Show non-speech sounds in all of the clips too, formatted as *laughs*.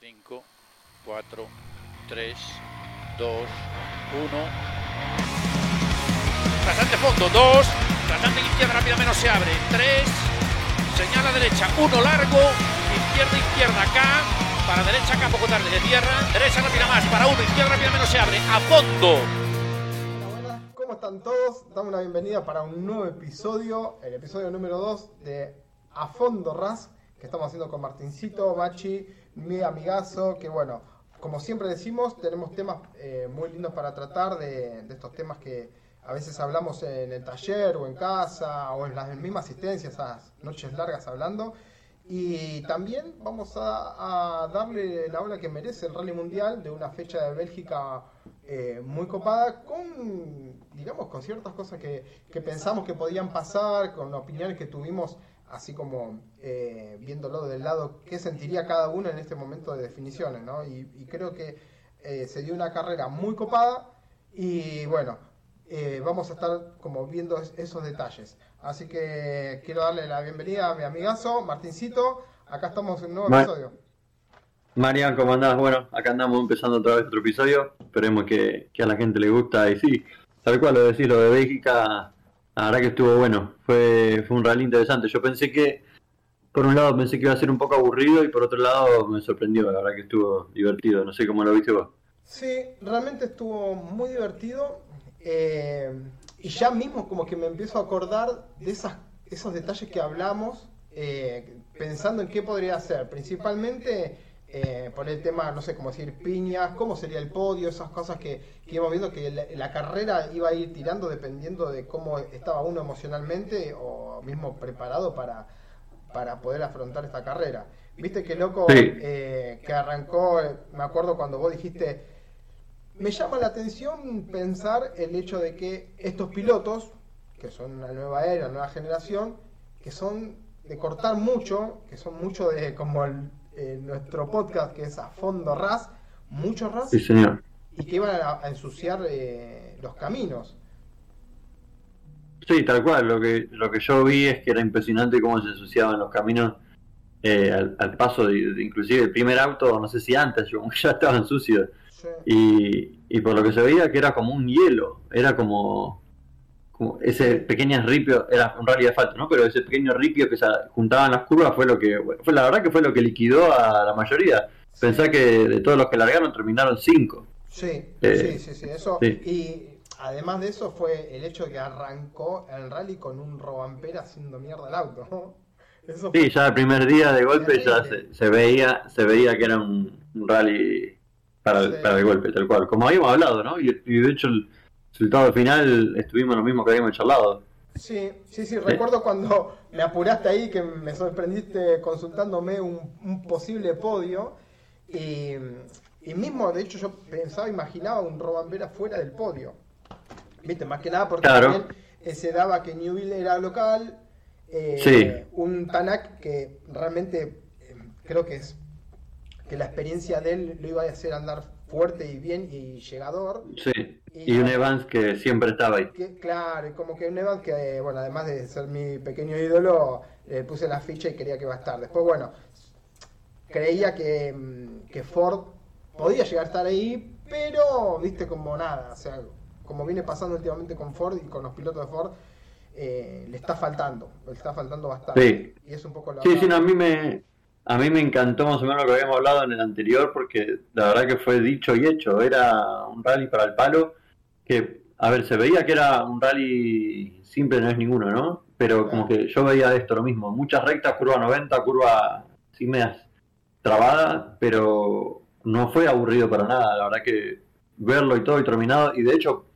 5, 4, 3, 2, 1. Rasante fondo, 2. Rasante izquierda, rápida menos se abre. 3. Señala derecha, 1 largo. Izquierda, izquierda, acá. Para derecha, acá, poco tarde de tierra. Derecha, rápida más. Para 1. Izquierda, rápida menos se abre. A fondo. ¿Cómo están todos? Damos una bienvenida para un nuevo episodio, el episodio número 2 de A Fondo Ras, que estamos haciendo con Martincito, Machi, mi amigazo, que bueno, como siempre decimos, tenemos temas eh, muy lindos para tratar de, estos temas que a veces hablamos en el taller o en casa o en la misma asistencia, esas noches largas hablando. Y también vamos a, a, darle la ola que merece el Rally Mundial de una fecha de Bélgica eh, muy copada, con, digamos, con ciertas cosas que, que, pensamos que podían pasar, con opiniones que tuvimos, así como eh, viéndolo del lado, qué sentiría cada uno en este momento de definiciones, ¿no? Y, y creo que eh, se dio una carrera muy copada y bueno, vamos a estar como viendo esos detalles. Así que quiero darle la bienvenida a mi amigazo, Martincito. Acá estamos en un nuevo episodio. Marian, ¿cómo andás? Bueno, acá andamos empezando otra vez otro episodio. Esperemos que, que, a la gente le gusta. Y sí, tal cual lo decís, lo de Bélgica, la verdad que estuvo bueno. Fue, fue un rally interesante. Yo pensé que, por un lado, pensé que iba a ser un poco aburrido y por otro lado me sorprendió. La verdad que estuvo divertido. No sé cómo lo viste vos. Sí, realmente estuvo muy divertido. Eh, y ya mismo como que me empiezo a acordar de esas, esos detalles que hablamos, eh, pensando en qué podría ser. Principalmente eh, por el tema, no sé cómo decir, piñas, cómo sería el podio, esas cosas que, que íbamos viendo que la, la, carrera iba a ir tirando dependiendo de cómo estaba uno emocionalmente o mismo preparado para, para poder afrontar esta carrera. Viste que loco Sí. eh, que arrancó, me acuerdo cuando vos dijiste, me llama la atención pensar el hecho de que estos pilotos, que son una nueva era, una nueva generación, que son de cortar mucho, que son mucho de como el, eh, nuestro podcast que es a fondo ras, mucho ras, Sí, señor. y que iban a, a ensuciar eh, los caminos. Sí, tal cual. Lo que, lo que yo vi es que era impresionante cómo se ensuciaban los caminos eh, al, al, paso de, de, inclusive el primer auto, no sé si antes, *laughs* yo, ya estaban sucios. Sí. Y, y por lo que se veía que era como un hielo, era como, como ese pequeño ripio, era un rally de asfalto, ¿no? Pero ese pequeño ripio que se juntaban las curvas fue lo que, bueno, fue la verdad que fue lo que liquidó a la mayoría. Pensá que de todos los que largaron terminaron cinco. Sí, Eh, sí, sí, sí, eso. sí. Y además de eso fue el hecho de que arrancó el rally con un robampera haciendo mierda al auto. ¿no? Eso Sí, ya el primer día de golpe ya se, se veía, se veía que era un, un rally para el, Sí. para el golpe, tal cual. Como habíamos hablado, ¿no? Y, y de hecho el resultado final estuvimos lo mismo que habíamos charlado. Sí, sí, sí, recuerdo cuando me apuraste ahí que me sorprendiste consultándome un, un posible podio y, y mismo, de hecho, yo pensaba, imaginaba un Robambera fuera del podio. Viste, más que nada porque Claro. también eh, se daba que Newville era local, eh, Sí. un Tanak que realmente eh, creo que es que la experiencia de él lo iba a hacer andar fuerte y bien y llegador. Sí. Y- Y un Evans que siempre estaba ahí. Que, claro, y como que un Evans que, bueno, además de ser mi pequeño ídolo, le puse la ficha y quería que iba a estar. Después, bueno, creía que, mm, que Ford podía llegar a estar ahí, pero, viste, como nada, o sea, como viene pasando últimamente con Ford y con los pilotos de Ford, eh, le está faltando, le está faltando bastante. Sí. Y es un poco lo Sí, sí, no, a mí me, a mí me encantó más o menos lo que habíamos hablado en el anterior, porque la verdad que fue dicho y hecho. Era un rally para el palo, que, a ver, se veía que era un rally simple, no es ninguno, ¿no? Pero como que yo veía esto lo mismo, muchas rectas, curva 90, curva sí medias trabada, pero no fue aburrido para nada, la verdad que verlo y todo y terminado, y de hecho,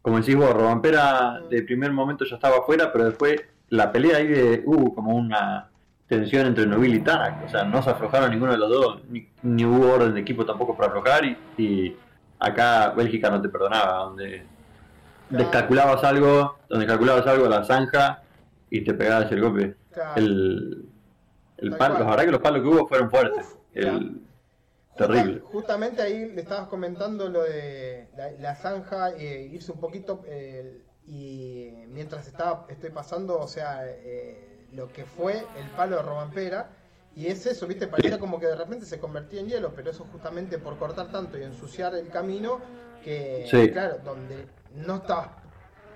como decís vos, Robampera de primer momento ya estaba afuera, pero después la pelea ahí de, hubo como una tensión entre Novil y Tanak, o sea, no se aflojaron ninguno de los dos, ni, ni hubo orden de equipo tampoco para aflojar, y, y acá Bélgica no te perdonaba, donde Claro. descalculabas algo, donde calculabas algo a la zanja y te pegabas el golpe. Claro. El, el palo, la verdad que los palos que hubo fueron fuertes. Uf, El, terrible. justamente ahí le estabas comentando lo de la, la zanja, eh, irse un poquito eh, y mientras estaba, estoy pasando, o sea, eh, lo que fue el palo de Robampera Y es eso, ¿viste? Parecía como que de repente se convertía en hielo, pero eso justamente por cortar tanto y ensuciar el camino, que, Sí. claro, donde no estabas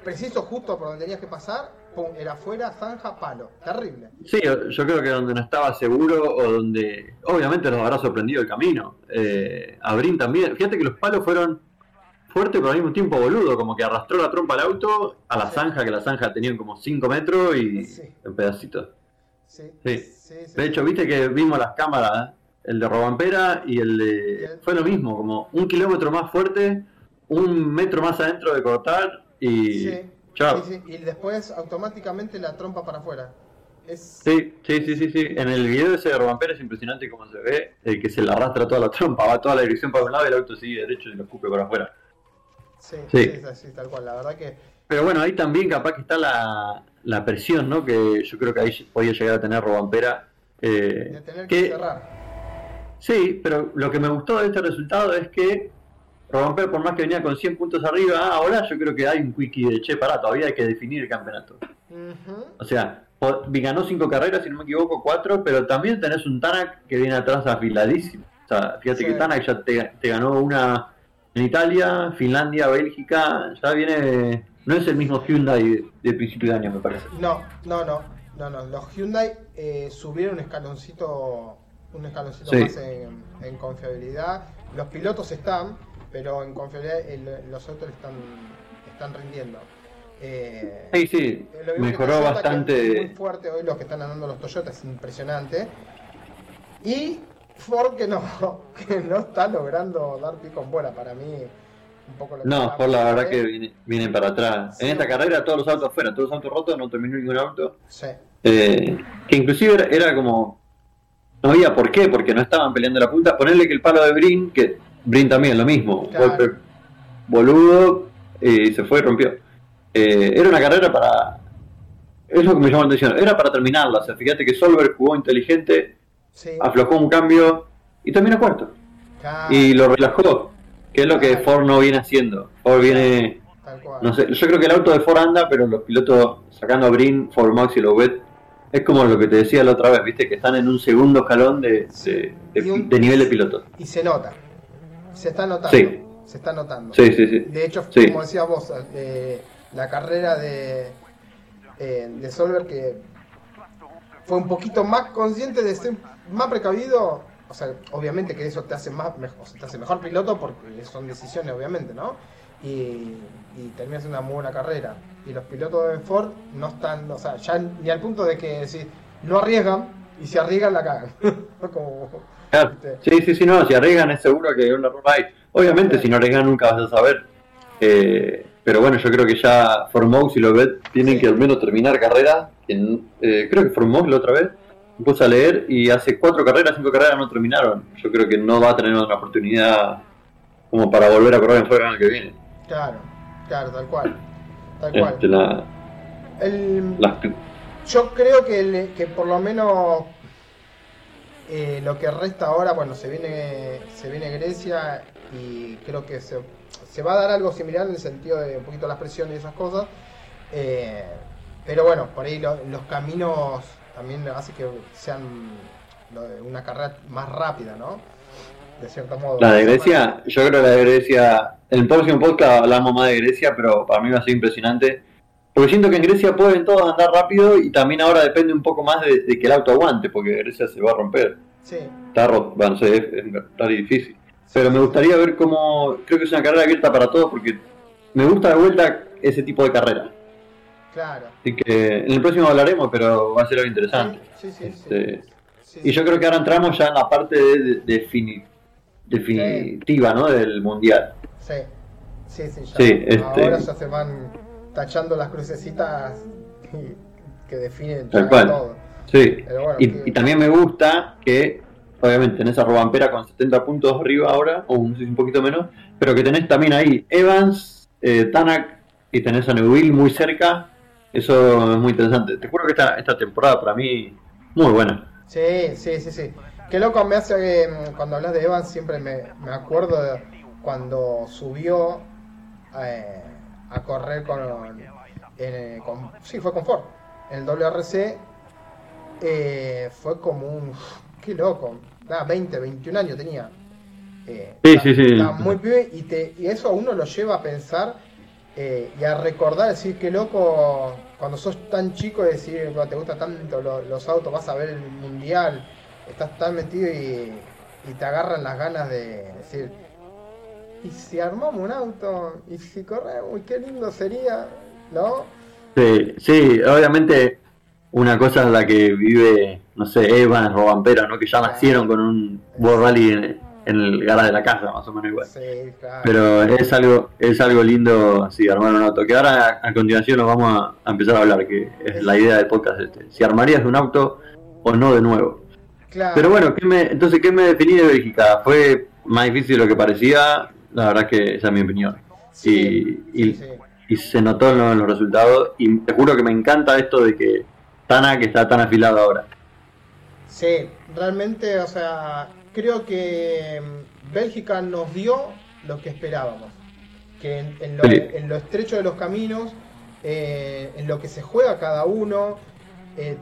preciso justo por donde tenías que pasar, pum, era afuera, zanja, palo. Terrible. Sí, yo creo que donde no estaba seguro o donde obviamente los habrá sorprendido el camino. Eh, a Brin también. Fíjate que los palos fueron fuertes pero al mismo tiempo boludo, como que arrastró la trompa al auto a la Sí. zanja, que la zanja tenía como 5 metros y Sí. en pedacitos. Sí, De hecho, viste que vimos las cámaras, ¿eh? el de Robampera y el de... Fue lo mismo, como un kilómetro más fuerte, un metro más adentro de cortar y... Chao. Y después automáticamente la trompa para afuera. Es... Sí, sí, sí, sí, sí. En el video ese de Robampera es impresionante cómo se ve, el que se le arrastra toda la trompa, va toda la dirección para un lado y el auto sigue derecho y lo escupe por afuera. Sí, Sí. tal cual. La verdad que Pero bueno, ahí también capaz que está la, la presión, ¿no? Que yo creo que ahí podía llegar a tener Robampera. eh, de tener que que- cerrar. Sí, pero lo que me gustó de este resultado es que Robampera, por más que venía con 100 puntos arriba, ah, ahora yo creo que hay un quickie de che, pará, todavía hay que definir el campeonato. Ujú. O sea, ganó 5 carreras, si no me equivoco, 4, pero también tenés un Tanak que viene atrás afiladísimo. O sea, fíjate Sí. que Tanak ya te, te ganó una en Italia, Finlandia, Bélgica, ya viene. No es el mismo Hyundai de, de principio de año, me parece. No, no, no, no, no. Los Hyundai eh, subieron un escaloncito, un escaloncito Sí. más en, en confiabilidad. Los pilotos están, pero en confiabilidad el- los autos están, están rindiendo. Eh, Sí, sí, que mejoró bastante. muy fuerte hoy los que están andando los Toyota, es impresionante. Y Ford que no, *laughs* que no está logrando dar pico en bola para mí. Un poco lo que No, por la verdad que viene- para atrás. Sí. En esta carrera todos los autos afuera, todos los autos rotos, no terminó ningún auto. Sí, Eh, que inclusive era, era como no había por qué porque no estaban peleando la punta ponerle que el palo de Brin que Brin también lo mismo Claro. golpe boludo y se fue y rompió Eh, era una carrera para es lo que me llamó la atención era para terminarla o sea fíjate que Solberg jugó inteligente sí. aflojó un cambio y terminó cuarto claro, y lo relajó que es lo que Ford no viene haciendo Ford viene no sé, yo creo que el auto de Ford anda, pero los pilotos sacando a Brin, Ford Max y Loubet, es como lo que te decía la otra vez, viste, que están en un segundo escalón de, de, de- Y un- de nivel de piloto. Y se nota. Se está notando. Sí. Se está notando. Sí, sí, sí. De hecho, Sí. como decías vos, eh, la carrera de, eh, de Solver que fue un poquito más consciente de ser más precavido. O sea, obviamente que eso te hace más mejor, o sea, te hace mejor piloto porque son decisiones, obviamente, ¿no? Y, y terminas una muy buena carrera. Y los pilotos de Ford no están, o sea, ya ni al punto de que decir, no arriesgan y si arriesgan la cagan. *laughs* Como, Claro. Sí, sí, sí, no, si arriesgan es seguro que un error hay. Obviamente, si no arriesgan nunca vas a saber. Eh, pero bueno, yo creo que ya Formaux y Lovet tienen Sí. que al menos terminar carreras. En, eh, creo que Formaux la otra vez me puse a leer y hace cuatro carreras, cinco carreras no terminaron. Yo creo que no va a tener otra oportunidad como para volver a correr en fuera el año que viene. Claro, claro, tal cual. Tal cual. Este, la- El- las- yo creo que, que por lo menos eh, lo que resta ahora, bueno, se viene, se viene Grecia y creo que se, se va a dar algo similar en el sentido de un poquito las presiones y esas cosas. Eh, pero bueno, por ahí lo- los caminos también hace que sean una carrera más rápida, ¿no? De cierto modo. la de Grecia, yo creo que la de Grecia, en el próximo podcast hablamos más de Grecia, pero para mí va a ser impresionante. Porque siento que en Grecia pueden todos andar rápido y también ahora depende un poco más de, de que el auto aguante, porque Grecia se va a romper. Sí, Está roto, bueno, es, es difícil. Pero me gustaría ver cómo, creo que es una carrera abierta para todos, porque me gusta de vuelta ese tipo de carrera. Claro. Así que en el próximo hablaremos, pero va a ser algo interesante. Sí, sí, sí. Este, Y yo creo que ahora entramos ya en la parte de, de- defini- definitiva, ¿no? Del mundial. Sí, sí, sí, ya. Este- Ahora ya se van tachando las crucecitas que definen Tal cual. todo. Sí. Bueno, Y, que- y también me gusta que, obviamente, tenés a Robampera con 70 puntos arriba ahora, o un poquito menos, pero que tenés también ahí Evans, eh, Tanak y tenés a Neuville muy cerca. Eso es muy interesante. Te juro que esta, esta temporada para mí muy buena. Sí, sí, sí, sí. Qué loco me hace que mm, cuando hablas de Evans siempre me, me acuerdo de cuando subió eh, a correr con, en, con- sí, fue con Ford, en el WRC eh, fue como un qué loco. Nada, 20, 21 años tenía. Eh, sí, sí, sí. muy pibe y, te, y eso a uno lo lleva a pensar eh, y a recordar, decir, qué loco cuando sos tan chico, decir, te gustan tanto los, autos, vas a ver el mundial, estás tan metido y, y te agarran las ganas de decir, ¿y si armamos un auto? ¿Y si corremos? ¿Qué lindo sería? ¿No? Sí, sí, obviamente una cosa es la que vive, no sé, Evans o Vampera, ¿no? Que ya nacieron con un World Rally en, el garaje de la casa, más o menos igual. Sí, claro. Pero es algo, es algo lindo, así, armar un auto. Que ahora a, continuación nos vamos a, empezar a hablar, que es la idea del podcast este. Si armarías un auto o no de nuevo. Claro. Pero bueno, ¿qué me, entonces, ¿qué me definí de Bélgica? Fue más difícil de lo que parecía, la verdad que esa es mi opinión. Sí, y, y, se notó en los, resultados, y te juro que me encanta esto de que Tana que está tan afilado ahora. Sí, realmente, o sea, creo que mm, Bélgica nos dio lo que esperábamos. Que en, lo, estrecho de los caminos, eh, en lo que se juega cada uno, eh,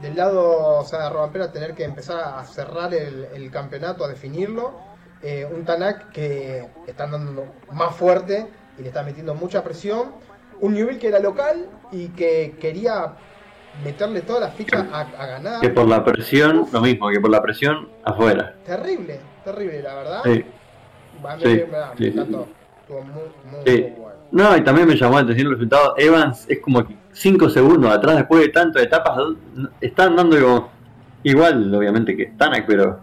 del lado o sea, de Robampera tener que empezar a cerrar el campeonato, a definirlo, eh, un Tanak que está andando más fuerte y le está metiendo mucha presión. Un Newell que era local y que quería meterle todas las fichas a, ganar. Que por la presión, lo mismo, que por la presión afuera. Terrible, terrible, la verdad. Sí. sí, No, y también me llamó la atención el resultado. Evans es como 5 segundos atrás después de tantas etapas. Están dando igual, obviamente, que Tanak, pero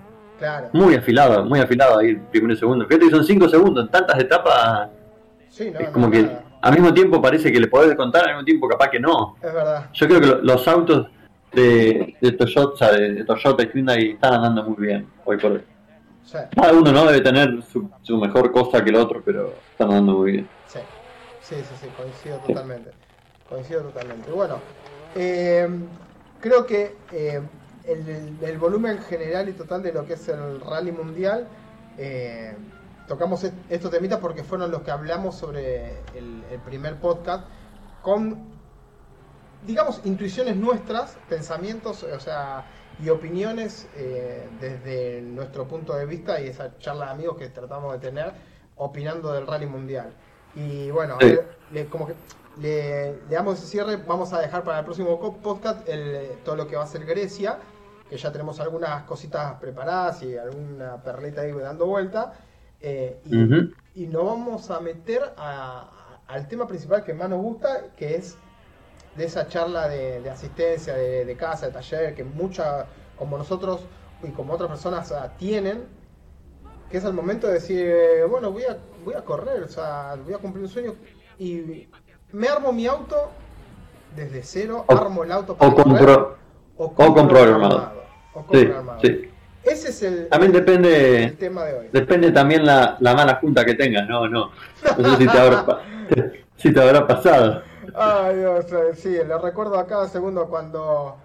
muy afilado, muy afilado ahí el primero y segundo. Fíjate que son 5 segundos en tantas etapas. Sí, no, es como que al mismo tiempo parece que le podés contar, al mismo tiempo capaz que no. Es verdad. Yo creo que los autos de, de Toyota, de, Toyota y Hyundai están andando muy bien hoy por hoy. Cada uno no debe tener su, mejor cosa que el otro, pero están andando muy bien. Sí, sí, sí, sí coincido totalmente. Coincido totalmente. Bueno, eh, creo que eh, el, volumen general y total de lo que es el rally mundial. Eh, tocamos estos temitas porque fueron los que hablamos sobre el, primer podcast con, digamos, intuiciones nuestras, pensamientos, o sea, y opiniones eh, desde nuestro punto de vista y esa charla de amigos que tratamos de tener opinando del rally mundial. Y bueno, como que le, damos ese cierre, vamos a dejar para el próximo podcast todo lo que va a ser Grecia que ya tenemos algunas cositas preparadas y alguna perlita ahí dando vuelta. Eh, y, nos vamos a meter al tema principal que más nos gusta, que es de esa charla de, asistencia, de, casa, de taller, que muchas, como nosotros y como otras personas tienen, que es el momento de decir, eh, bueno, voy a, voy a correr, o sea, voy a cumplir un sueño y me armo mi auto desde cero, armo el auto para correr, o, compro armado. Sí, sí. Ese es el, también depende, tema de hoy. Depende también la, la mala junta que tengas, no, no. No sé si te habrá, *laughs* si te habrá pasado. Ay, Dios, eh, sí, lo recuerdo a cada segundo cuando,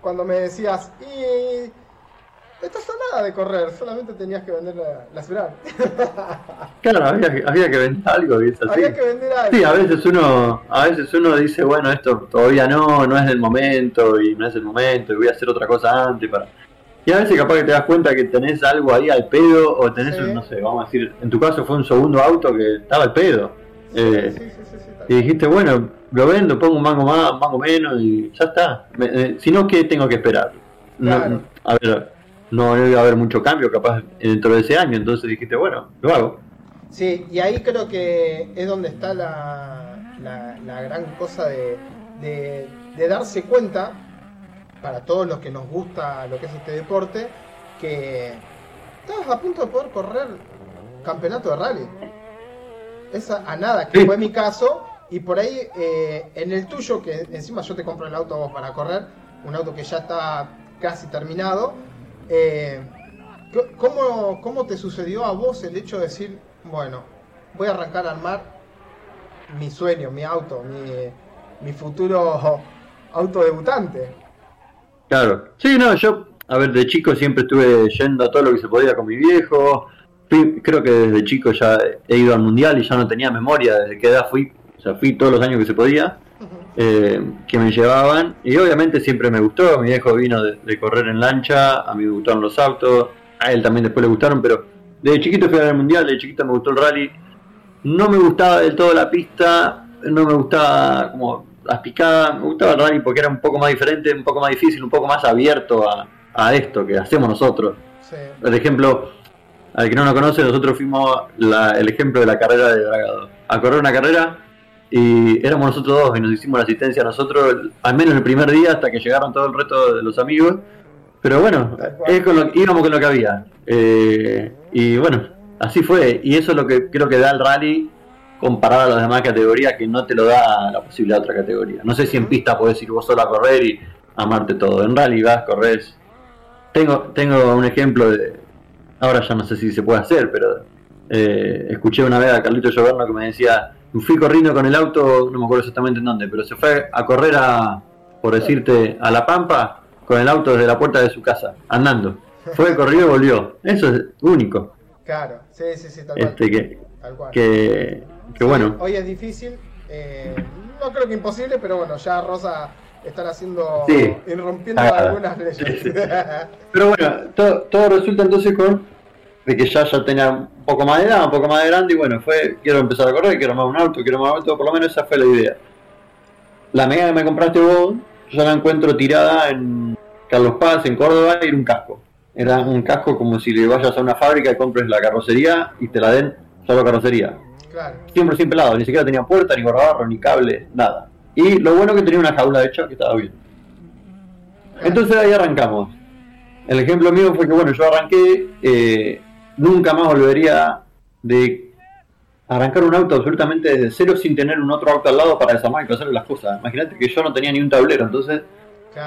cuando me decías, y estás a nada de correr, solamente tenías que vender la, la ciudad. *laughs* Claro, había, había, que vender algo, ¿viste? Había que vender algo. Sí, a veces uno, a veces uno dice, bueno, esto todavía no, no es el momento, y no es el momento, y voy a hacer otra cosa antes para. Y a veces capaz que te das cuenta que tenés algo ahí al pedo, o tenés, un, no sé, vamos a decir, en tu caso fue un segundo auto que estaba al pedo. Eh, y dijiste, bueno, lo vendo, pongo un mango más, un mango menos, y ya está. Eh, si no, ¿qué tengo que esperar? a ver, no iba a haber mucho cambio capaz dentro de ese año, entonces dijiste, bueno, lo hago. Sí, y ahí creo que es donde está la, la, gran cosa de, de, darse cuenta, para todos los que nos gusta lo que es este deporte, que estabas a punto de poder correr campeonato de rally. Esa a nada, que fue mi caso, y por ahí eh, en el tuyo, que encima yo te compro el auto para correr, un auto que ya está casi terminado, eh, ¿cómo, ¿Cómo te sucedió a vos el hecho de decir, bueno, voy a arrancar a armar mi sueño, mi auto, mi, mi futuro auto debutante? Claro, sí, no, yo, a ver, de chico siempre estuve yendo a todo lo que se podía con mi viejo. creo que desde chico ya he ido al mundial y ya no tenía memoria desde qué edad fui. O sea, fui todos los años que se podía. eh, que me llevaban y obviamente siempre me gustó, mi viejo vino de, correr en lancha, a mí me gustaron los autos, a él también después le gustaron, pero de chiquito fui al mundial, de chiquito me gustó el rally, no me gustaba del todo la pista, no me gustaba como las picadas, me gustaba el rally porque era un poco más diferente, un poco más difícil, un poco más abierto a, esto que hacemos nosotros. Por ejemplo, al que no nos conoce, nosotros fuimos el ejemplo de la carrera de Dragado. A correr una carrera y éramos nosotros dos y nos hicimos la asistencia nosotros, al menos el primer día hasta que llegaron todo el resto de los amigos. Pero bueno, es con lo, íbamos con lo que había. Eh, y bueno, así fue. Y eso es lo que creo que da el rally comparado a las demás categorías que no te lo da la posibilidad de otra categoría. No sé si en pista podés ir vos solo a correr y amarte todo. En rally vas, corres. Tengo, tengo un ejemplo de. Ahora ya no sé si se puede hacer, pero eh, escuché una vez a Carlito Lloverno que me decía fui corriendo con el auto, no me acuerdo exactamente en dónde, pero se fue a correr a, por decirte, a La Pampa con el auto desde la puerta de su casa, andando. Fue, corrió y volvió. Eso es único. Claro, sí, sí, sí, tal este, Que, Que, que bueno. Hoy es difícil, eh, no creo que imposible, pero bueno, ya Rosa están haciendo sí. rompiendo ah, algunas leyes. pero bueno, todo, todo resulta entonces con de que ya ya tenía un poco más de edad, un poco más de grande, y bueno, fue, quiero empezar a correr, quiero más un auto, quiero más un auto, por lo menos esa fue la idea. La medida que me compraste vos, yo la encuentro tirada en Carlos Paz, en Córdoba, y era un casco. Era un casco como si le vayas a una fábrica y compres la carrocería y te la den solo carrocería. Claro. Siempre sin pelado, ni siquiera tenía puerta, ni gorrabarro, ni cable, nada. Y lo bueno que tenía una jaula hecha que estaba bien. Entonces ahí arrancamos. El ejemplo mío fue que, bueno, yo arranqué, eh, nunca más volvería de arrancar un auto absolutamente desde cero sin tener un otro auto al lado para desarmar y hacer las cosas. Imagínate que yo no tenía ni un tablero, entonces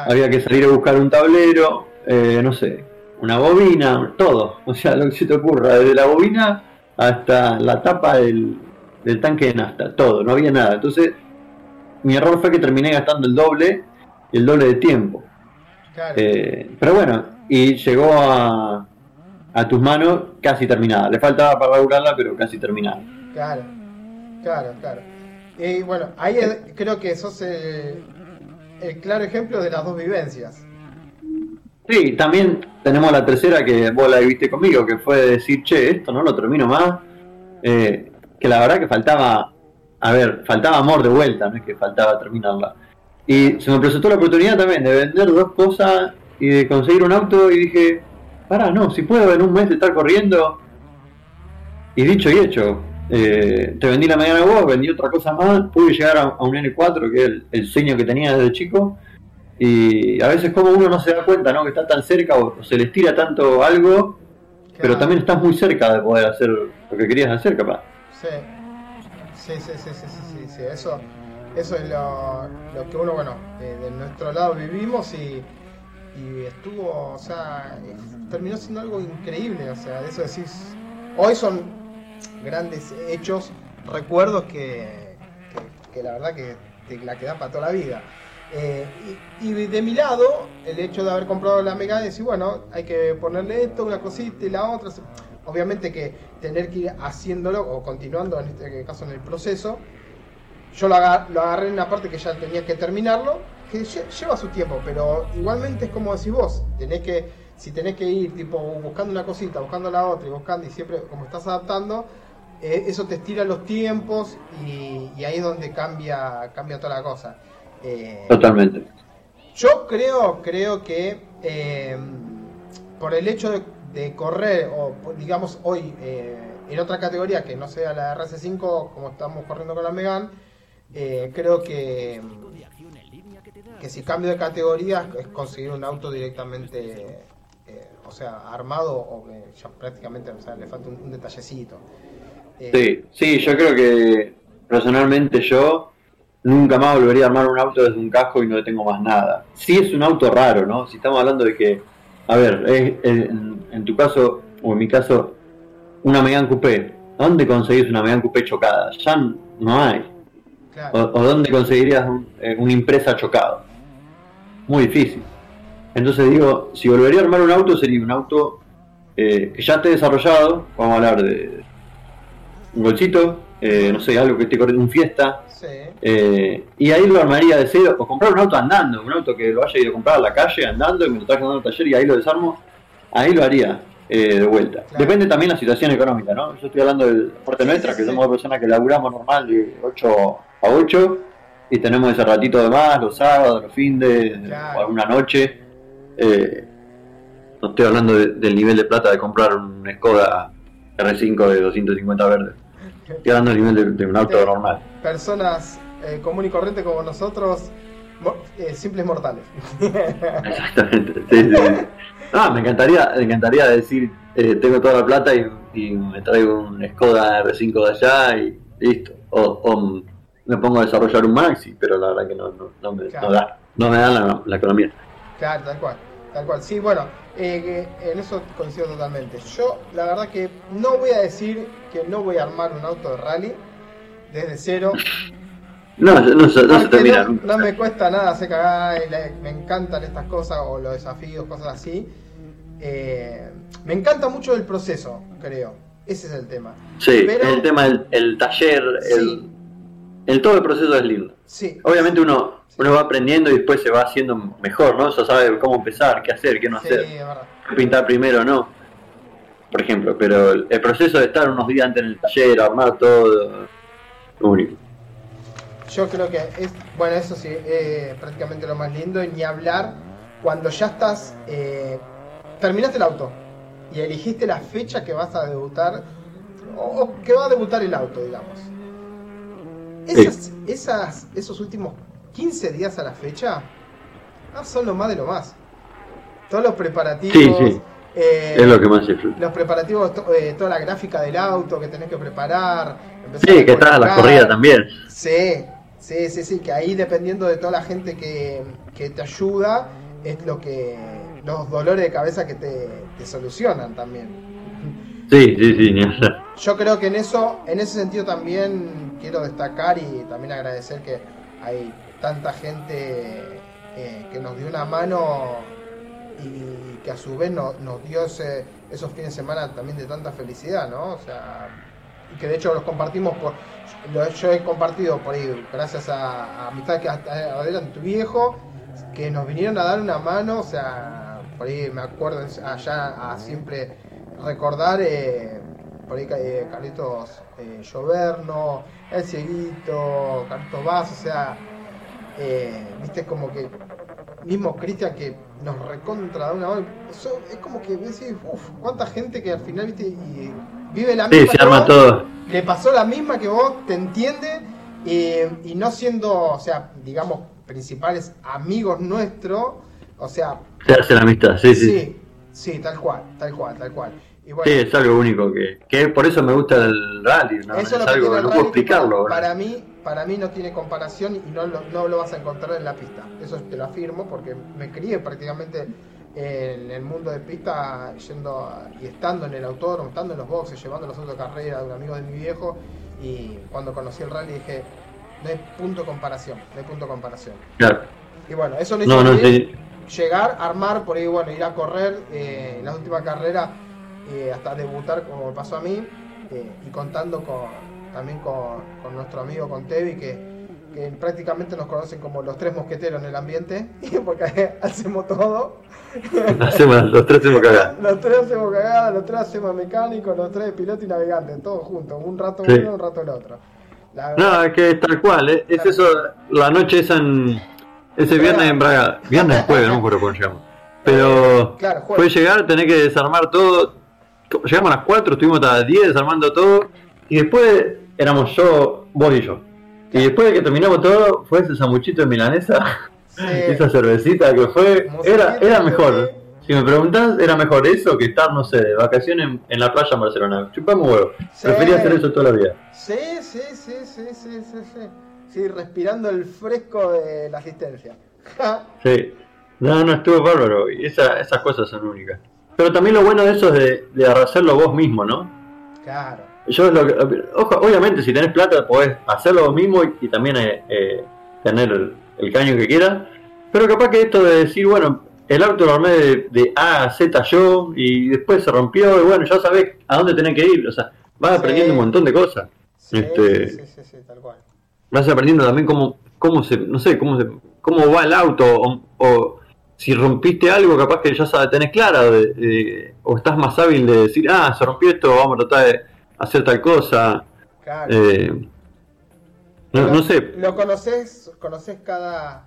había que salir a buscar un tablero, eh, no sé, una bobina, todo. O sea, lo que se te ocurra, desde la bobina hasta la tapa del, tanque de nafta, todo, no había nada. Entonces, mi error fue que terminé gastando el doble, el doble de tiempo. Eh, pero bueno, y llegó a, a tus manos casi terminada. Le faltaba para regularla, pero casi terminada. Claro, claro, claro. Y bueno, ahí creo que sos el, el claro ejemplo de las dos vivencias. Sí, también tenemos la tercera que vos la viste conmigo, que fue decir, che, esto no lo termino más. Eh, que la verdad que faltaba, a ver, faltaba amor de vuelta, no es que faltaba terminarla. Y se me presentó la oportunidad también de vender dos cosas y de conseguir un auto y dije, pará, no, si puedo en un mes estar corriendo. Y dicho y hecho, eh, te vendí la mañana vos, vendí otra cosa más, pude llegar a, un N4, que es el, sueño que tenía desde chico. Y a veces como uno no se da cuenta, ¿no? Que está tan cerca o, se les tira tanto algo, pero también estás muy cerca de poder hacer lo que querías hacer, capaz. Sí, sí, sí, sí, sí, sí, sí. Eso, eso es lo, lo que uno, bueno, de nuestro lado vivimos y y estuvo, o sea, terminó siendo algo increíble, o sea, de eso decís, hoy son grandes hechos, recuerdos que, que, la verdad que te la quedan para toda la vida. Eh, y, de mi lado, el hecho de haber comprado la Mega y decir, bueno, hay que ponerle esto, una cosita y la otra. Obviamente que tener que ir haciéndolo o continuando en este caso en el proceso, yo lo, lo agarré en una parte que ya tenía que terminarlo que lleva su tiempo, pero igualmente es como decís vos, tenés que, si tenés que ir tipo buscando una cosita, buscando la otra y buscando y siempre como estás adaptando, eh, eso te estira los tiempos y, ahí es donde cambia, cambia toda la cosa. Eh, Totalmente. Yo creo, creo que eh, por el hecho de, correr, o digamos hoy en otra categoría que no sea la RC5, como estamos corriendo con la Megan, creo que que si cambio de categoría es conseguir un auto directamente, eh, o sea, armado o que ya prácticamente o sea, le falta un, detallecito. Eh, sí, sí, yo creo que personalmente yo nunca más volvería a armar un auto desde un casco y no le tengo más nada. Sí es un auto raro, ¿no? Si estamos hablando de que, a ver, en, tu caso o en mi caso, una Megane Coupé. ¿Dónde conseguís una Megane Coupé chocada? Ya no hay. O, dónde conseguirías eh, una impresa chocado muy difícil. Entonces digo, si volvería a armar un auto sería un auto eh, que ya esté desarrollado, vamos a hablar de un golcito, eh, no sé, algo que esté corriendo, un fiesta, Sí. eh, y ahí lo armaría de cero, o comprar un auto andando, un auto que lo haya ido a comprar a la calle andando y me lo traje andando al taller y ahí lo desarmo, ahí lo haría eh, de vuelta. Claro. Depende también la situación económica, ¿no? Yo estoy hablando de la parte Sí, nuestra, sí, que somos dos personas que laburamos normal de 8 a 8 y tenemos ese ratito de más, los sábados, los fines, Claro. o alguna noche. Eh, no estoy hablando de- del nivel de plata de comprar un Skoda R5 de 250 verde. Estoy hablando del nivel de, de un auto normal. Personas eh, común y corriente como nosotros, mo- eh, simples mortales. Exactamente. Sí, sí, sí. Ah, me encantaría, me encantaría decir, eh, tengo toda la plata y, y me traigo un Skoda R5 de allá y listo. O, o me pongo a desarrollar un Maxi, pero la verdad que no, no, no me, Claro. no da, no me da la, la economía. Claro, tal cual, tal cual. Sí, bueno, eh, en eso coincido totalmente. Yo, la verdad que no voy a decir que no voy a armar un auto de rally desde cero. No, no, no porque termina no, no me cuesta nada hacer cagada me encantan estas cosas o los desafíos, cosas así. Eh, me encanta mucho el proceso, creo. Ese es el tema. Sí, pero- el tema del el taller, Sí. el, el todo el proceso es lindo. Sí. Obviamente uno, uno va aprendiendo y después se va haciendo mejor, ¿no? Ya sabe cómo empezar, qué hacer, qué no Sí, hacer. qué pintar primero, no. Por ejemplo, pero el, proceso de estar unos días antes en el taller, armar todo, único. Yo creo que es, bueno, eso sí, eh, prácticamente lo más lindo, y ni hablar cuando ya estás, eh, terminaste el auto y elegiste la fecha que vas a debutar, o, o que va a debutar el auto, digamos. Esas, esas, esos últimos 15 días a la fecha ah, son lo más de lo más. Todos los preparativos, Sí, sí. eh, Es lo que más disfruto. los preparativos, to- eh, toda la gráfica del auto que tenés que preparar. Sí, a que estás a la corrida también. Sí, sí, sí, sí, que ahí dependiendo de toda la gente que, que te ayuda, es lo que los dolores de cabeza que te, te solucionan también. Sí, sí, sí. Yo creo que en eso, en ese sentido también quiero destacar y también agradecer que hay tanta gente eh, que nos dio una mano y que a su vez no- nos dio esos fines de semana también de tanta felicidad, ¿no? O sea, y que de hecho los compartimos por, yo he compartido por ahí, gracias a, a amistad que hasta adelante tu viejo, que nos vinieron a dar una mano, o sea, por ahí me acuerdo allá a siempre recordar, eh, por ahí eh, Carlitos eh, Lloverno, El Cieguito, Carlitos Vaz, o sea, eh, viste como que mismo Cristian que nos recontra da una mano, eso es como que decís, uff, cuánta gente que al final, viste, y vive la Sí, misma se que arma vos, todo. le pasó la misma que vos, te entiende, eh, y no siendo, o sea, digamos, principales amigos nuestros, o sea, Se hace la amistad, sí, sí. sí, sí, tal cual, tal cual, tal cual. Y bueno, Sí, es algo único que, que por eso me gusta el rally, ¿no? eso es lo que algo no puedo explicarlo. Para, para mí, para mí no tiene comparación y no lo, no lo vas a encontrar en la pista. Eso te lo afirmo porque me crié prácticamente en el mundo de pista yendo a- y estando en el autódromo, estando en los boxes, llevando los autos de carrera de un amigo de mi viejo y cuando conocí el rally dije, no hay punto de comparación, no hay punto de comparación. Claro. Y bueno, eso no No, hizo no, bien sí. llegar, armar, por ahí, bueno, ir a correr eh, en la última carrera eh, hasta debutar como pasó a mí eh, y contando con, también con, con nuestro amigo, con Tevi, que, que prácticamente nos conocen como los tres mosqueteros en el ambiente, *laughs* porque *laughs* hacemos todo. *laughs* Hacemos, los tres hacemos cagar. Los tres hacemos cagada, los tres hacemos mecánico, los tres piloto y navegante, todos juntos, un rato Sí. uno, un rato el otro. La No, es que es tal cual, es, es eso, la noche esa en, ese viernes en Braga, viernes jueves, no me acuerdo cómo se llama. Pero Claro, jueves. fue llegar, tener que desarmar todo, llegamos a las 4, estuvimos hasta las 10 desarmando todo, y después éramos yo, vos y yo. Y después de que terminamos todo, fue ese sanguchito de milanesa, Sí. *laughs* esa cervecita que fue, era, era mejor. Si me preguntás, era mejor eso que estar, no sé, de vacaciones en, en la playa en Barcelona. Chupamos huevo. Sí. Prefería hacer eso toda la vida. Sí, sí, sí, sí, sí, sí, sí. Sí, respirando el fresco de la asistencia. *laughs* Sí. No, no, estuvo bárbaro. Y esa- esas cosas son únicas. Pero también lo bueno de eso es de, de hacerlo vos mismo, ¿no? claro. Yo lo que, ojo, obviamente si tenés plata podés hacerlo vos mismo y, y también eh, eh, tener el, el caño que quieras. Pero capaz que esto de decir, bueno, el auto lo armé de, de A a Z yo y después se rompió y bueno, ya sabés a dónde tenés que ir. O sea, vas Sí. aprendiendo un montón de cosas. Este, sí, sí, sí, tal cual. vas aprendiendo también cómo, cómo se, no sé, cómo se, cómo va el auto, o, o si rompiste algo, capaz que ya sabes, tenés clara, de- de- o estás más hábil de decir, ah, se rompió esto, vamos a tratar de hacer tal cosa. Claro. Eh, no, Lo- no sé, Lo conoces, conoces cada,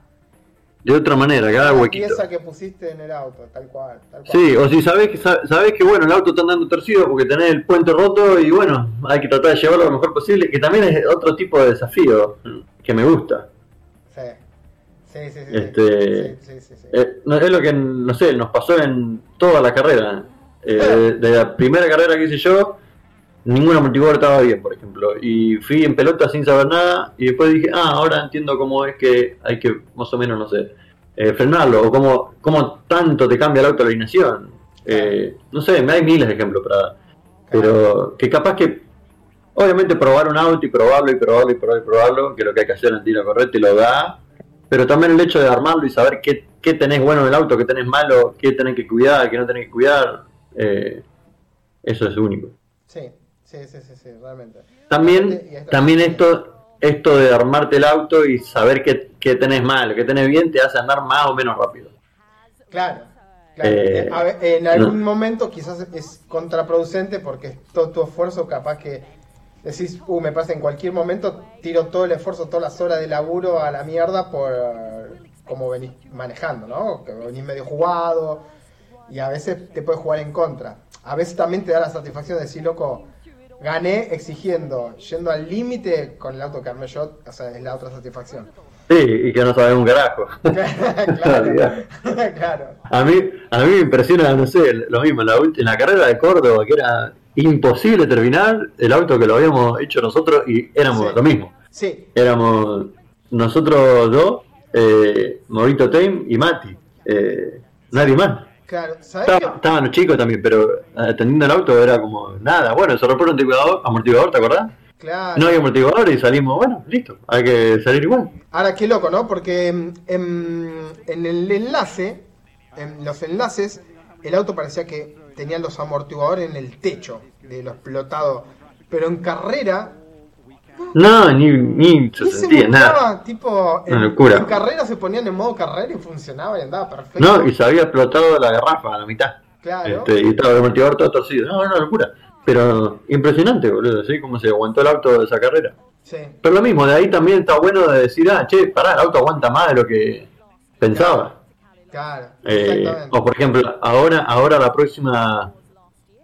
de otra manera, cada cada huequito. pieza que pusiste en el auto, tal cual. Tal cual. Sí, o si sabés que, sa- sabés que bueno, el auto está andando torcido porque tenés el puente roto y bueno, hay que tratar de llevarlo lo mejor posible, que también es otro tipo de desafío que me gusta. Sí, sí, sí. sí, Este, sí, sí, sí, sí. Eh, es lo que, no sé, nos pasó en toda la carrera. Eh, de, de la primera carrera que hice yo, ningún amortiguador estaba bien, por ejemplo. Y fui en pelota sin saber nada y después dije, ah, ahora entiendo cómo es que hay que, más o menos, no sé, eh, frenarlo o cómo, cómo tanto te cambia la auto alineación. Eh, no sé, me hay miles de ejemplos para dar. Pero que capaz que, obviamente, probar un auto y probarlo y probarlo y probarlo y probarlo, que es lo que hay que hacer en tiro correcto y lo da. Pero también el hecho de armarlo y saber qué, qué tenés bueno en el auto, qué tenés malo, qué tenés que cuidar, qué no tenés que cuidar, eh, eso es único. Sí, sí, sí, sí, sí, realmente. También, también esto, esto de armarte el auto y saber qué, qué tenés mal, qué tenés bien, te hace andar más o menos rápido. Claro. claro. Eh, A ver, en algún no. momento quizás es contraproducente porque es todo tu esfuerzo capaz que decís, uh, me pasa en cualquier momento, tiro todo el esfuerzo, todas las horas de laburo a la mierda por como venís manejando, ¿no? Que venís medio jugado y a veces te puede jugar en contra. A veces también te da la satisfacción de decir, loco, gané exigiendo, yendo al límite con el auto que armé yo, o sea, es la otra satisfacción. Sí, y que no sabés un carajo. *laughs* claro, claro. A mí, a mí me impresiona, no sé, lo mismo, en la, en la carrera de Córdoba, que era imposible terminar, el auto que lo habíamos hecho nosotros y éramos Sí. lo mismo. Sí, Éramos nosotros dos, eh, Maurito Tame y Mati. Eh, nadie más. Claro. ¿Sabes Estaba- estaban los chicos también, pero atendiendo el auto era como nada. Bueno, se rompió el amortiguador, amortiguador, ¿te acordás? Claro. No había amortiguador y salimos, bueno, listo, hay que salir igual. Ahora, qué loco, ¿no? Porque en, en- en el enlace, en los enlaces, el auto parecía que tenía los amortiguadores en el techo de lo explotado. Pero en carrera, No, ni, ni se sentía nada. tipo, en, Una locura. en carrera se ponían en modo carrera y funcionaba y andaba perfecto. No, y se había explotado la garrafa a la mitad. Claro. Este, y estaba el amortiguador todo torcido. No, una locura. Pero impresionante, boludo, así como se aguantó el auto de esa carrera. Sí, Pero lo mismo, de ahí también está bueno de decir, ah, che, pará, el auto aguanta más de lo que pensaba. claro. Eh, o por ejemplo, ahora, ahora la próxima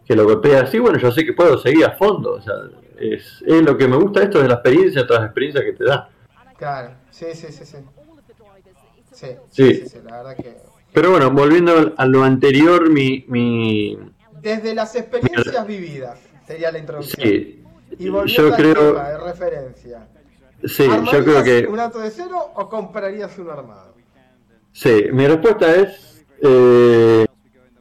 que lo golpea así, bueno, yo sé que puedo seguir a fondo. O sea, es, es lo que me gusta esto de la experiencia tras experiencia que te da. Claro. Sí, sí, sí, sí. Sí, sí, Sí. sí, la verdad que... Pero bueno, volviendo a lo anterior, mi, mi Desde las experiencias vividas sería la introducción. sí, Y volviendo yo creo, tema de referencia. sí, yo ¿Armarías creo que un auto de cero o comprarías un armado? Sí, mi respuesta es, eh,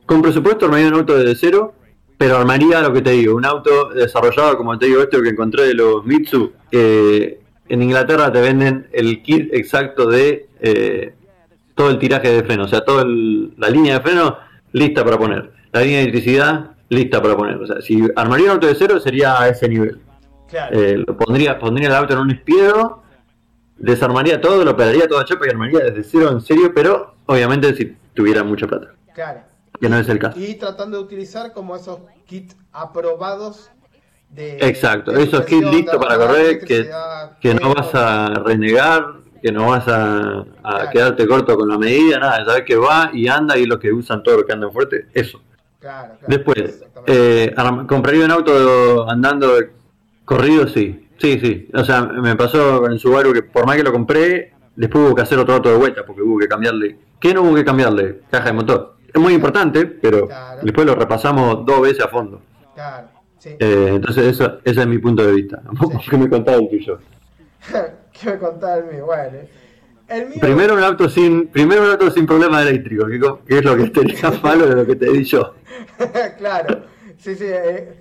con presupuesto armaría un auto de cero, pero armaría lo que te digo, un auto desarrollado como te digo esto que encontré de los Mitsu. en Inglaterra te venden el kit exacto de eh, todo el tiraje de freno, o sea, toda el- la línea de freno lista para poner, la línea de electricidad lista para poner. O sea, si armaría un auto de cero sería a ese nivel. Claro. Eh, lo pondría, pondría el auto en un espiedo, desarmaría todo, lo operaría todo a chapa y armaría desde cero en serio, pero obviamente si tuviera mucha plata, claro. Que no es el caso. Y tratando de utilizar como esos kits aprobados de. Exacto, de esos kits listos para correr, que, que no vas a renegar, que no vas a, a Claro. quedarte corto con la medida, nada, sabes que va y anda y los que usan todo lo que andan fuerte, eso. Claro, claro, Después, eh, ¿compraría un auto andando corrido? Sí, sí, sí. O sea, me pasó con el Subaru que por más que lo compré, después hubo que hacer otro auto de vuelta porque hubo que cambiarle. ¿Qué no hubo que cambiarle? Caja de motor. Es muy importante, pero Claro. después lo repasamos dos veces a fondo. Claro, sí. Eh, entonces, eso, ese es mi punto de vista. *laughs* ¿Qué me contaba el tuyo? *laughs* ¿Qué me contaba el mío? Bueno, el mío. Primero un auto sin, primero un auto sin problema eléctrico, que, es lo que tenía *laughs* malo de lo que te di yo. claro, sí, sí. Eh,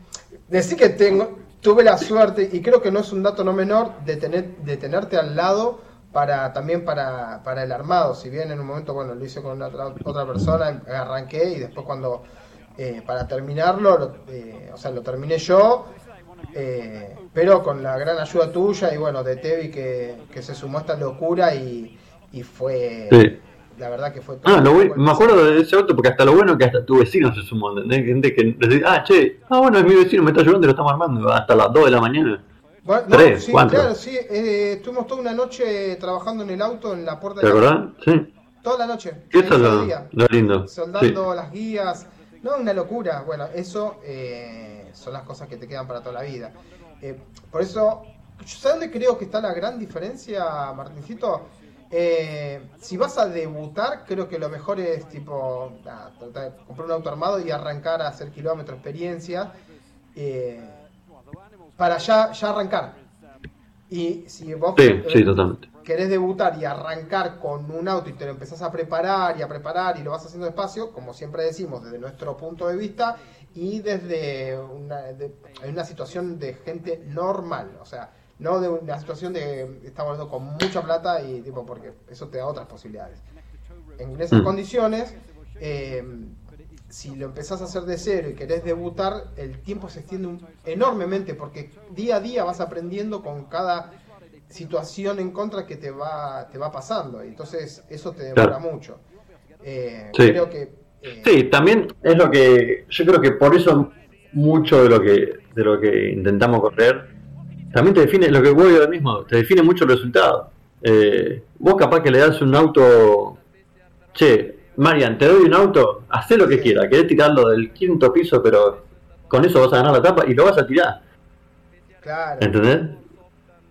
decir que tengo, tuve la suerte, y creo que no es un dato no menor, de, tener, de tenerte al lado para también para, para el armado. Si bien en un momento, bueno, lo hice con otra, otra persona, arranqué y después cuando, eh, para terminarlo, lo- eh, o sea, lo terminé yo. Eh, pero con la gran ayuda tuya y bueno, de Tevi que, que se sumó a esta locura y, y fue... Sí. La verdad que fue... Ah, lo todo- bu- me acuerdo de ese auto porque hasta lo bueno que hasta tu vecino se sumó, ¿entendés? Gente que ah, che, ah, bueno, es mi vecino, me está ayudando y lo estamos armando hasta las 2 de la mañana. Bueno, no, Tres, sí, cuatro. claro, sí. eh, estuvimos toda una noche trabajando en el auto en la puerta ¿Te de la acordás? Sí. Toda la noche. Eso es lo, día. lo lindo. Sí. soldando las guías. No, una locura. Bueno, eso eh, son las cosas que te quedan para toda la vida. Eh, por eso, ¿sabes dónde creo que está la gran diferencia, Martincito? Eh, si vas a debutar, creo que lo mejor es tipo tratar de comprar un auto armado y arrancar a hacer kilómetros, experiencia, eh, para ya, ya arrancar. Y si vos Sí, sí, totalmente. querés debutar y arrancar con un auto y te lo empezás a preparar y a preparar y lo vas haciendo despacio, como siempre decimos, desde nuestro punto de vista y desde una, de- una situación de gente normal, o sea, no de una situación de estamos hablando con mucha plata y tipo porque eso te da otras posibilidades. En esas Mm. condiciones, eh, si lo empezás a hacer de cero y querés debutar, el tiempo se extiende un- enormemente porque día a día vas aprendiendo con cada situación en contra que te va te va pasando y entonces eso te demora mucho. Eh, Sí. Creo que eh, Sí, también es lo que yo creo que por eso mucho de lo que de lo que intentamos correr también te define lo que voy a mismo, te define mucho el resultado. Eh, vos capaz que le das un auto, che, Marian, te doy un auto, hacé lo que quieras, querés tirarlo del quinto piso, pero con eso vas a ganar la etapa y lo vas a tirar, claro, ¿entendés?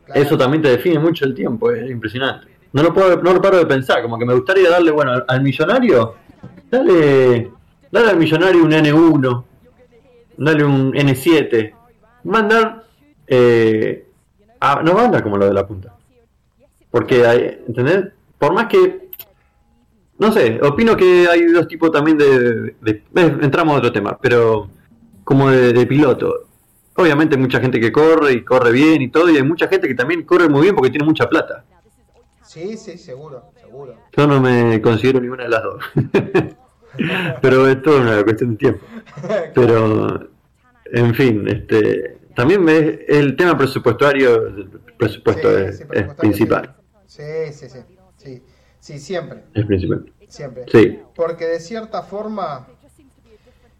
claro. Eso también te define mucho el tiempo, es impresionante. No lo puedo, no lo paro de pensar, como que me gustaría darle, bueno, al, al millonario, dale, dale al millonario un N1, dale un N7, mandar, eh, a- no va a andar como lo de la punta. Porque, ¿entendés? Por más que, no sé, opino que hay dos tipos también de, de- eh, entramos a otro tema, pero como de, de piloto. Obviamente hay mucha gente que corre y corre bien y todo, y hay mucha gente que también corre muy bien porque tiene mucha plata. Sí, sí, seguro, seguro. Yo no me considero ninguna de las dos. *laughs* Pero es toda una cuestión de tiempo. *laughs* Pero, en fin, este también me- el tema presupuestario, el presupuesto Sí, es, sí, es principal. Sí, sí, sí, sí, sí, siempre, Es principal. siempre. Sí, Porque de cierta forma,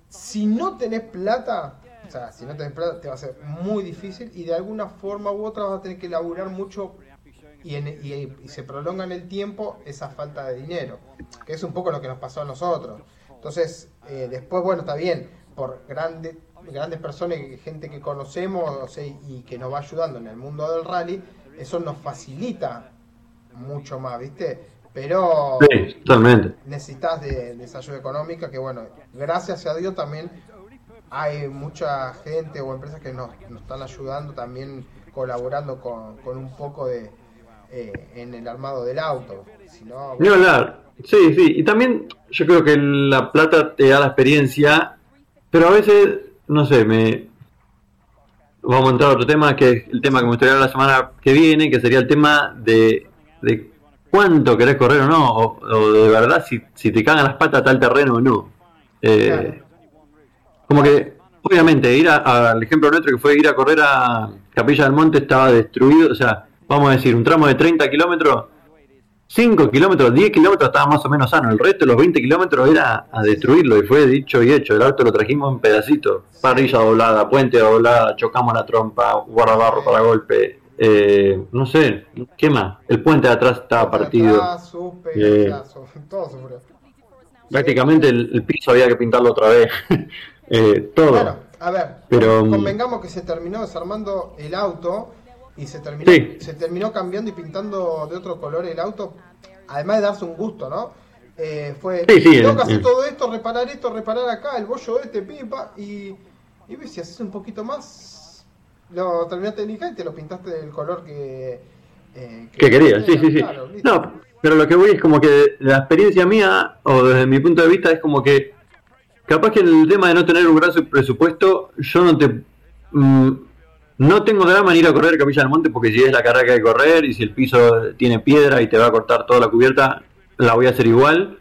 si no tenés plata, o sea, si no tenés plata te va a ser muy difícil y de alguna forma u otra vas a tener que laburar mucho y, en- y- y se prolonga en el tiempo esa falta de dinero, que es un poco lo que nos pasó a nosotros. Entonces, eh, después, bueno, está bien, por grandes grandes personas, y gente que conocemos o sea, y que nos va ayudando en el mundo del rally, eso nos facilita mucho más, ¿viste? Pero sí, totalmente. necesitas de, de esa ayuda económica que bueno gracias a Dios también hay mucha gente o empresas que nos, nos están ayudando también colaborando con, con un poco de eh, en el armado del auto si no hablar. Sí, sí. Y también yo creo que la plata te da la experiencia, pero a veces, no sé, me... Vamos a entrar a otro tema, que es el tema que me gustaría la semana que viene, que sería el tema de, de cuánto querés correr o no, o, o de verdad si, si te cagan las patas tal terreno o no. Eh. Como que, obviamente, ir al ejemplo nuestro que fue ir a correr a Capilla del Monte estaba destruido, o sea, vamos a decir, un tramo de 30 kilómetros 5 kilómetros, 10 kilómetros estaba más o menos sano, el resto de los 20 kilómetros era a destruirlo y fue dicho y hecho, el auto lo trajimos en pedacitos, parrilla doblada, puente doblada, chocamos la trompa, guardabarro para golpe, eh, no sé, ¿qué más? El puente de atrás estaba partido, Atrás, supe, Eh. *laughs* todo sufrió prácticamente el, el piso había que pintarlo otra vez, *laughs* Eh, todo. Bueno, a ver, Pero, mm, convengamos que se terminó desarmando el auto y se terminó, Sí. se terminó cambiando y pintando de otro color el auto, además de darse un gusto, ¿no? Eh, fue, Sí, sí, tengo que hacer todo esto, reparar esto, reparar acá, el bollo este, pipa, y, y ves, si haces un poquito más, lo terminaste de lijar y te lo pintaste del color que... eh, que quería, sí, sí, sí. Claro. No, pero lo que voy es como que la experiencia mía, o desde mi punto de vista, es como que capaz que el tema de no tener un gran presupuesto, yo no te... mm, no tengo drama en ir a correr Capilla del Monte porque si es la carrera que hay que correr y si el piso tiene piedra y te va a cortar toda la cubierta, la voy a hacer igual.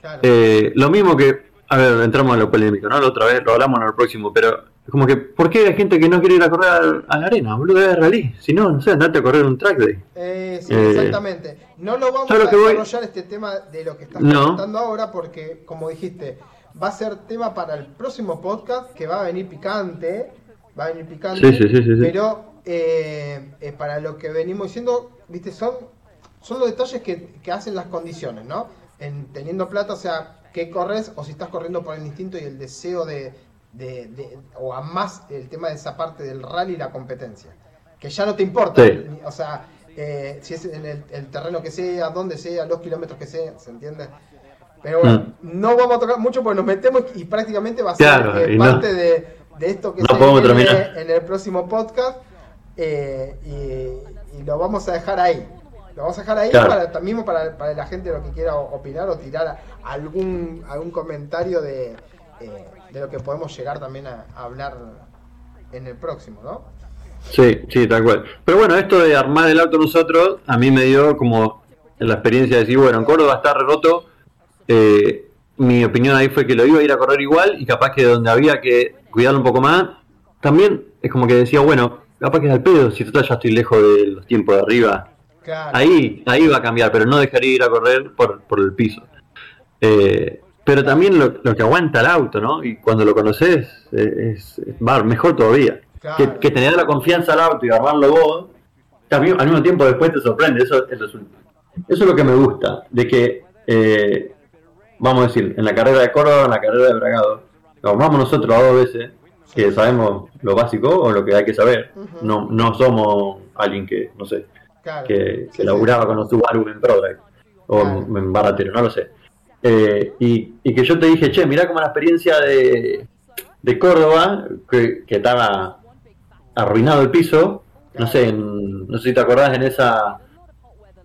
Claro. Eh, lo mismo que, a ver, entramos en lo polémico, ¿no? La otra vez lo hablamos en el próximo, pero como que, ¿por qué hay gente que no quiere ir a correr a, la arena? Boludo, es rally. Si no, no sé, andate a correr un track day. Eh, sí, exactamente. No lo vamos a desarrollar este tema de lo que estás comentando ahora porque, como dijiste, va a ser tema para el próximo podcast que va a venir picante. Va a venir picante. Sí, sí, sí, pero eh, eh, para lo que venimos diciendo, viste, son, son los detalles que, que hacen las condiciones, ¿no? En teniendo plata, o sea, que corres o si estás corriendo por el instinto y el deseo de de, o a más el tema de esa parte del rally y la competencia. Que ya no te importa. O sea, eh, si es en el, terreno que sea, donde sea, los kilómetros que sea, ¿se entiende? Pero bueno, mm. no vamos a tocar mucho porque nos metemos y prácticamente va a ser eh, parte de, esto que se viene en el próximo podcast eh, y, lo vamos a dejar ahí. Lo vamos a dejar ahí para, mismo para, para la gente lo que quiera opinar o tirar algún, algún comentario de, de lo que podemos llegar también a, hablar en el próximo, ¿no? Sí, sí, tal cual. Pero bueno, esto de armar el auto nosotros, a mí me dio como la experiencia de decir, bueno, en Córdoba está roto. Eh, mi opinión ahí fue que lo iba a ir a correr igual y capaz que donde había que cuidarlo un poco más, también es como que decía, bueno, capaz que es al pedo, si total ya estoy lejos de los tiempos de arriba. Ahí, ahí va a cambiar, pero no dejaría ir a correr por, por el piso. Eh, pero también lo, que aguanta el auto, ¿no? Y cuando lo conoces, es, va mejor todavía. Que, tener la confianza al auto y armarlo vos, también al mismo tiempo después te sorprende. Eso, es, eso es lo que me gusta, de que, eh, vamos a decir, en la carrera de Córdoba, en la carrera de Bragado, lo armamos nosotros a dos veces, que sabemos lo básico o lo que hay que saber. no, no somos alguien que, no sé, que, que laburaba con los Subaru en ProDrive o en Baratero, no lo sé. Eh, y, que yo te dije, che, mirá como la experiencia de, de Córdoba, que, estaba arruinado el piso, no sé, no sé si te acordás en esa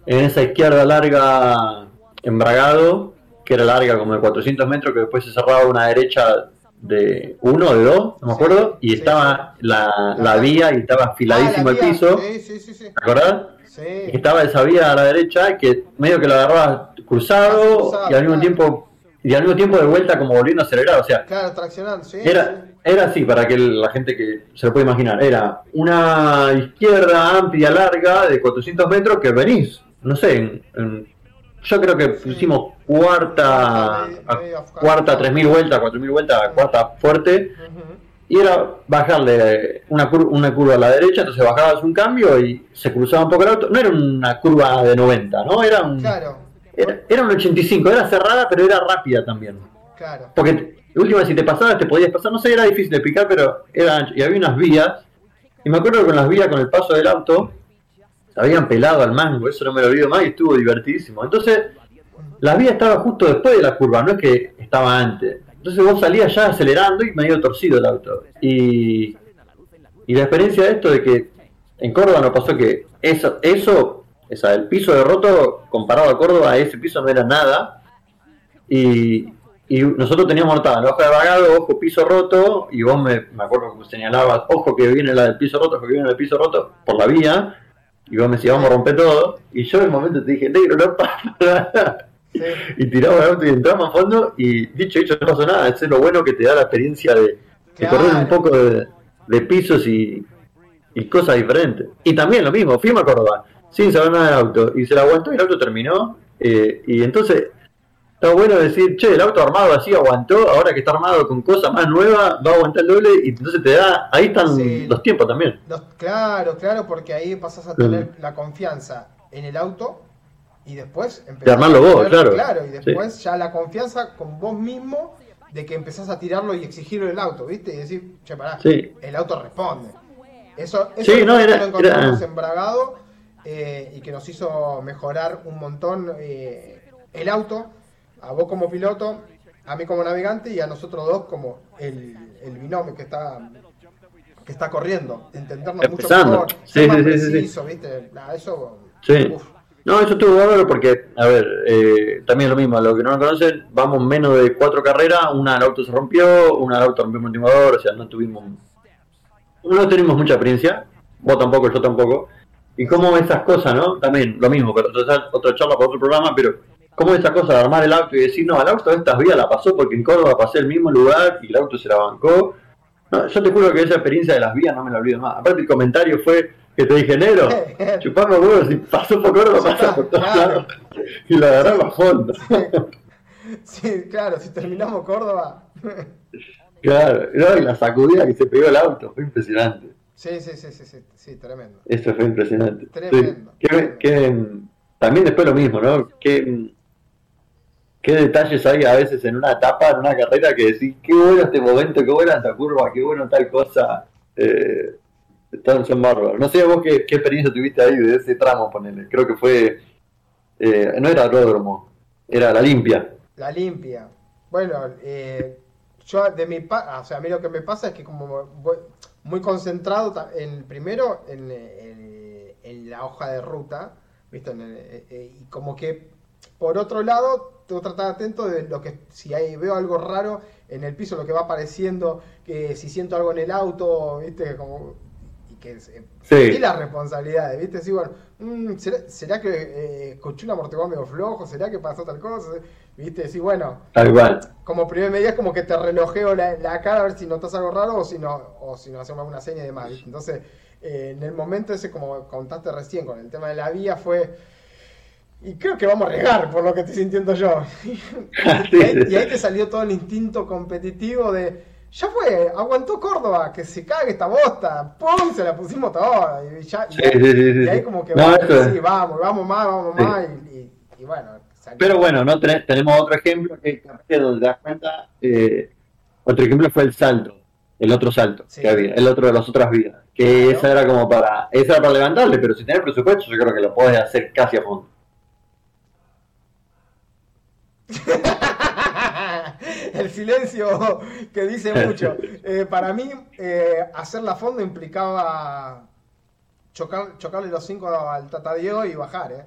en esa izquierda larga embragado, que era larga como de 400 metros, que después se cerraba una derecha de uno o de dos, no me acuerdo, y estaba la, la, vía y estaba afiladísimo ah, el piso. ¿Te acordás? Que estaba esa vía a la derecha que medio que lo agarrabas cruzado, y al mismo tiempo y al mismo tiempo de vuelta como volviendo a acelerar, o sea, claro, traccionando, sí, era, era así para que la gente que se lo puede imaginar, era una izquierda amplia, larga, de 400 metros que venís, no sé, yo creo que pusimos cuarta, cuarta, 3.000 vueltas, 4.000 vueltas, cuarta fuerte, y era bajarle una, curva, una curva a la derecha, entonces bajabas un cambio y se cruzaba un poco el auto. No era una curva de 90, ¿no? Era un, era, un 85, era cerrada, pero era rápida también. Claro. Porque, última, si te pasabas, te podías pasar, no sé, era difícil de explicar, pero era Y había unas vías, y me acuerdo que con las vías, con el paso del auto, habían pelado al mango, eso no me lo olvido más y estuvo divertidísimo. Entonces, la vía estaba justo después de la curva, no es que estaba antes. Entonces vos salías ya acelerando y medio torcido el auto. Y, y la experiencia de esto de que en Córdoba nos pasó que eso, eso esa, el piso de roto comparado a Córdoba, ese piso no era nada. Y, y nosotros teníamos anotada la hoja de vagado, ojo, piso roto, y vos me, me acuerdo que señalabas, ojo que viene la del piso roto, ojo que viene el piso roto, por la vía, y vos me decías, vamos a romper todo, y yo en el momento te dije, negro, no pasa y tiramos el auto y entramos a fondo y dicho dicho no pasó nada, eso es lo bueno que te da la experiencia de, correr un poco de, pisos y, cosas diferentes. Y también lo mismo, fuimos a Córdoba sin saber nada del auto y se la aguantó y el auto terminó eh, y entonces está bueno decir, che, el auto armado así aguantó, ahora que está armado con cosas más nuevas, va a aguantar el doble y entonces te da, ahí están los tiempos también. claro, claro, porque ahí pasas a tener la confianza en el auto y después empezás armarlo vos, claro. Claro, y después ya la confianza con vos mismo de que empezás a tirarlo y exigirlo el auto, ¿viste? Y decir, che, pará, el auto responde. Eso, eso sí, no, era, lo encontramos embragado eh, y que nos hizo mejorar un montón eh, el auto, a vos como piloto, a mí como navegante y a nosotros dos como el, el binomio que está que está corriendo, entendernos mucho mejor, sí, más sí, preciso, ¿viste? eso, sí. No, eso estuvo bárbaro porque, a ver, eh, también lo mismo, a los que no lo conocen, vamos menos de cuatro carreras, una al auto se rompió, una al auto rompió el motivador, o sea, no tuvimos, no tenemos mucha experiencia, vos tampoco, yo tampoco, y cómo esas cosas, ¿no? También lo mismo, pero otra, charla para otro programa, pero cómo esa cosa de armar el auto y decir, no, al auto estas vías la pasó porque en Córdoba pasé el mismo lugar y el auto se la bancó, No, yo te juro que esa experiencia de las vías no me la olvido más. Aparte el comentario fue que te dije, negro, *laughs* chupame huevos, si pasó por Córdoba, pasa por todos Claro. lados. Y la agarraba a *laughs* fondo. Sí, claro, si terminamos Córdoba. *laughs* Claro, no, y la sacudida que se pegó el auto, fue impresionante. Sí, sí, sí, sí, sí, sí, tremendo. Eso fue impresionante. Tremendo. Sí. ¿Qué- qué, también después lo mismo, ¿no? ¿Qué, qué detalles hay a veces en una etapa, en una carrera, que decís, qué bueno este momento, qué buena esta curva, qué bueno tal cosa. Eh, están, son bárbaros. No sé vos qué, qué experiencia tuviste ahí de ese tramo, ponele. Creo que fue, eh, no era aeródromo, era la limpia. La limpia. Bueno, eh, yo de mi pa o sea, a mí lo que me pasa es que como voy muy concentrado en primero en, en- la hoja de ruta, ¿viste? Eh, eh, y como que por otro lado tengo que estar atento de lo que si hay, veo algo raro en el piso, lo que va apareciendo, que si siento algo en el auto, ¿viste? Como que se- Sí. y las responsabilidades, ¿viste? Sí, bueno, mm, ¿será, será que eh, escuché un amortiguador medio flojo? ¿Será que pasó tal cosa? ¿Viste? Sí, bueno, Tal cual. como primer medida es como que te relojeo la, la cara a ver si notas algo raro o si no, o si no hacemos alguna seña y demás. ¿viste? Entonces, eh, en el momento ese, como contaste recién con el tema de la vía, fue. Y creo que vamos a regar por lo que estoy sintiendo yo. *laughs* *laughs* y, ahí, y ahí te salió todo el instinto competitivo de. Ya fue, aguantó Córdoba, que se cague esta bosta. ¡Pum! Se la pusimos toda. Y, ya, y Sí, sí, sí, y ahí como que No, vamos, eso es. sí, vamos, vamos más, vamos más. Y, bueno, salió. Pero bueno, no tenemos otro ejemplo que donde te das cuenta. eh, otro ejemplo fue el salto, el otro salto Sí. que había, el otro de las otras vías. Que Claro. esa era como para, esa era para levantarle, pero si tenés presupuesto, yo creo que lo podés hacer casi a fondo. *laughs* El silencio que dice *laughs* mucho. Eh, para mí, eh, hacerla a fondo implicaba chocar, chocarle los cinco al Tata Diego y bajar, ¿eh?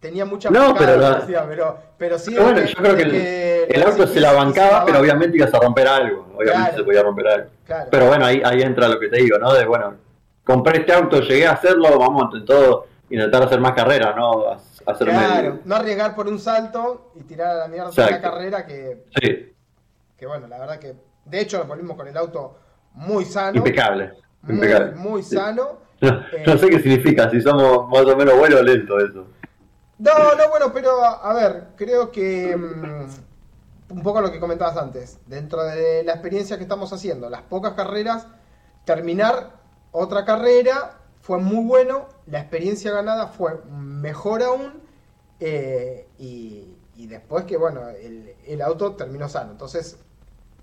Tenía mucha No, pero la- pero, pero sí. Pero bueno, yo creo que el, el la auto se la bancaba, pero obviamente ibas a romper algo. Obviamente Claro. se podía romper algo. Claro. Pero bueno, ahí, ahí entra lo que te digo, ¿no? De bueno, compré este auto, llegué a hacerlo, vamos entre todo intentar hacer más carreras, ¿no? Hacerme Claro, no arriesgar por un salto y tirar a la mierda Exacto. carrera que, Sí, que, bueno, la verdad que, de hecho, nos volvimos con el auto muy sano. impecable. Muy, impecable. muy Sí. sano. *laughs* No, Eh, no sé qué significa, si somos más o menos buenos o lentos eso. No, no, bueno, pero a ver, creo que mm, un poco lo que comentabas antes, dentro de la experiencia que estamos haciendo, las pocas carreras, terminar otra carrera fue muy bueno, la experiencia ganada fue mejor aún, eh, y, después que, bueno, el, el auto terminó sano, entonces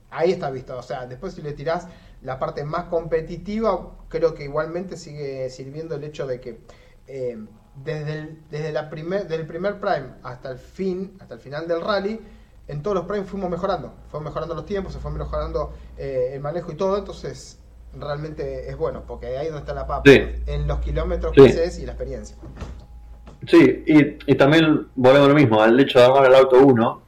ahí está visto, o sea, después si le tirás la parte más competitiva, creo que igualmente sigue sirviendo el hecho de que eh, desde, el, desde la primer, del primer prime hasta el fin, hasta el final del rally, en todos los primes fuimos mejorando, fuimos mejorando los tiempos, se fue mejorando eh, el manejo y todo, entonces realmente es bueno, porque ahí es donde está la papa, Sí. en los kilómetros que haces y la experiencia. Sí, y, y también volvemos a lo mismo, al hecho de armar el auto 1.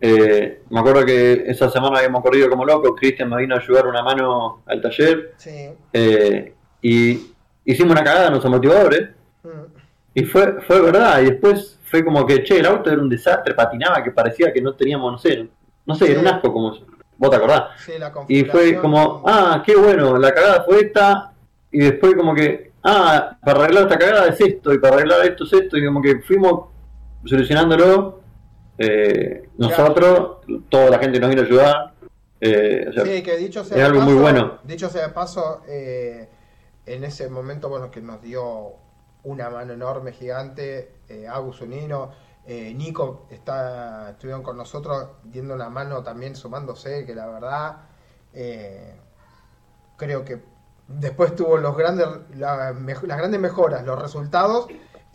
Eh, me acuerdo que esa semana habíamos corrido como locos, Cristian me vino a ayudar una mano al taller Sí. eh, y hicimos una cagada en los amortiguadores Mm. y fue, fue verdad, y después fue como que, che, el auto era un desastre, patinaba, que parecía que no teníamos, no sé, no sé, era un asco como, vos te acordás. Sí, la Y fue como, ah, qué bueno, la cagada fue esta, y después como que, ah, para arreglar esta cagada es esto, y para arreglar esto es esto, y como que fuimos solucionándolo, eh, nosotros, toda la gente nos vino a ayudar, eh, o sea, Sí, que dicho sea es algo muy bueno. Dicho sea de paso, eh, en ese momento, bueno, que nos dio una mano enorme, gigante, eh, Agus Unino, eh, Nico está, estuvieron con nosotros diendo una mano también sumándose, que la verdad eh, creo que después tuvo los grandes, la las grandes mejoras, los resultados.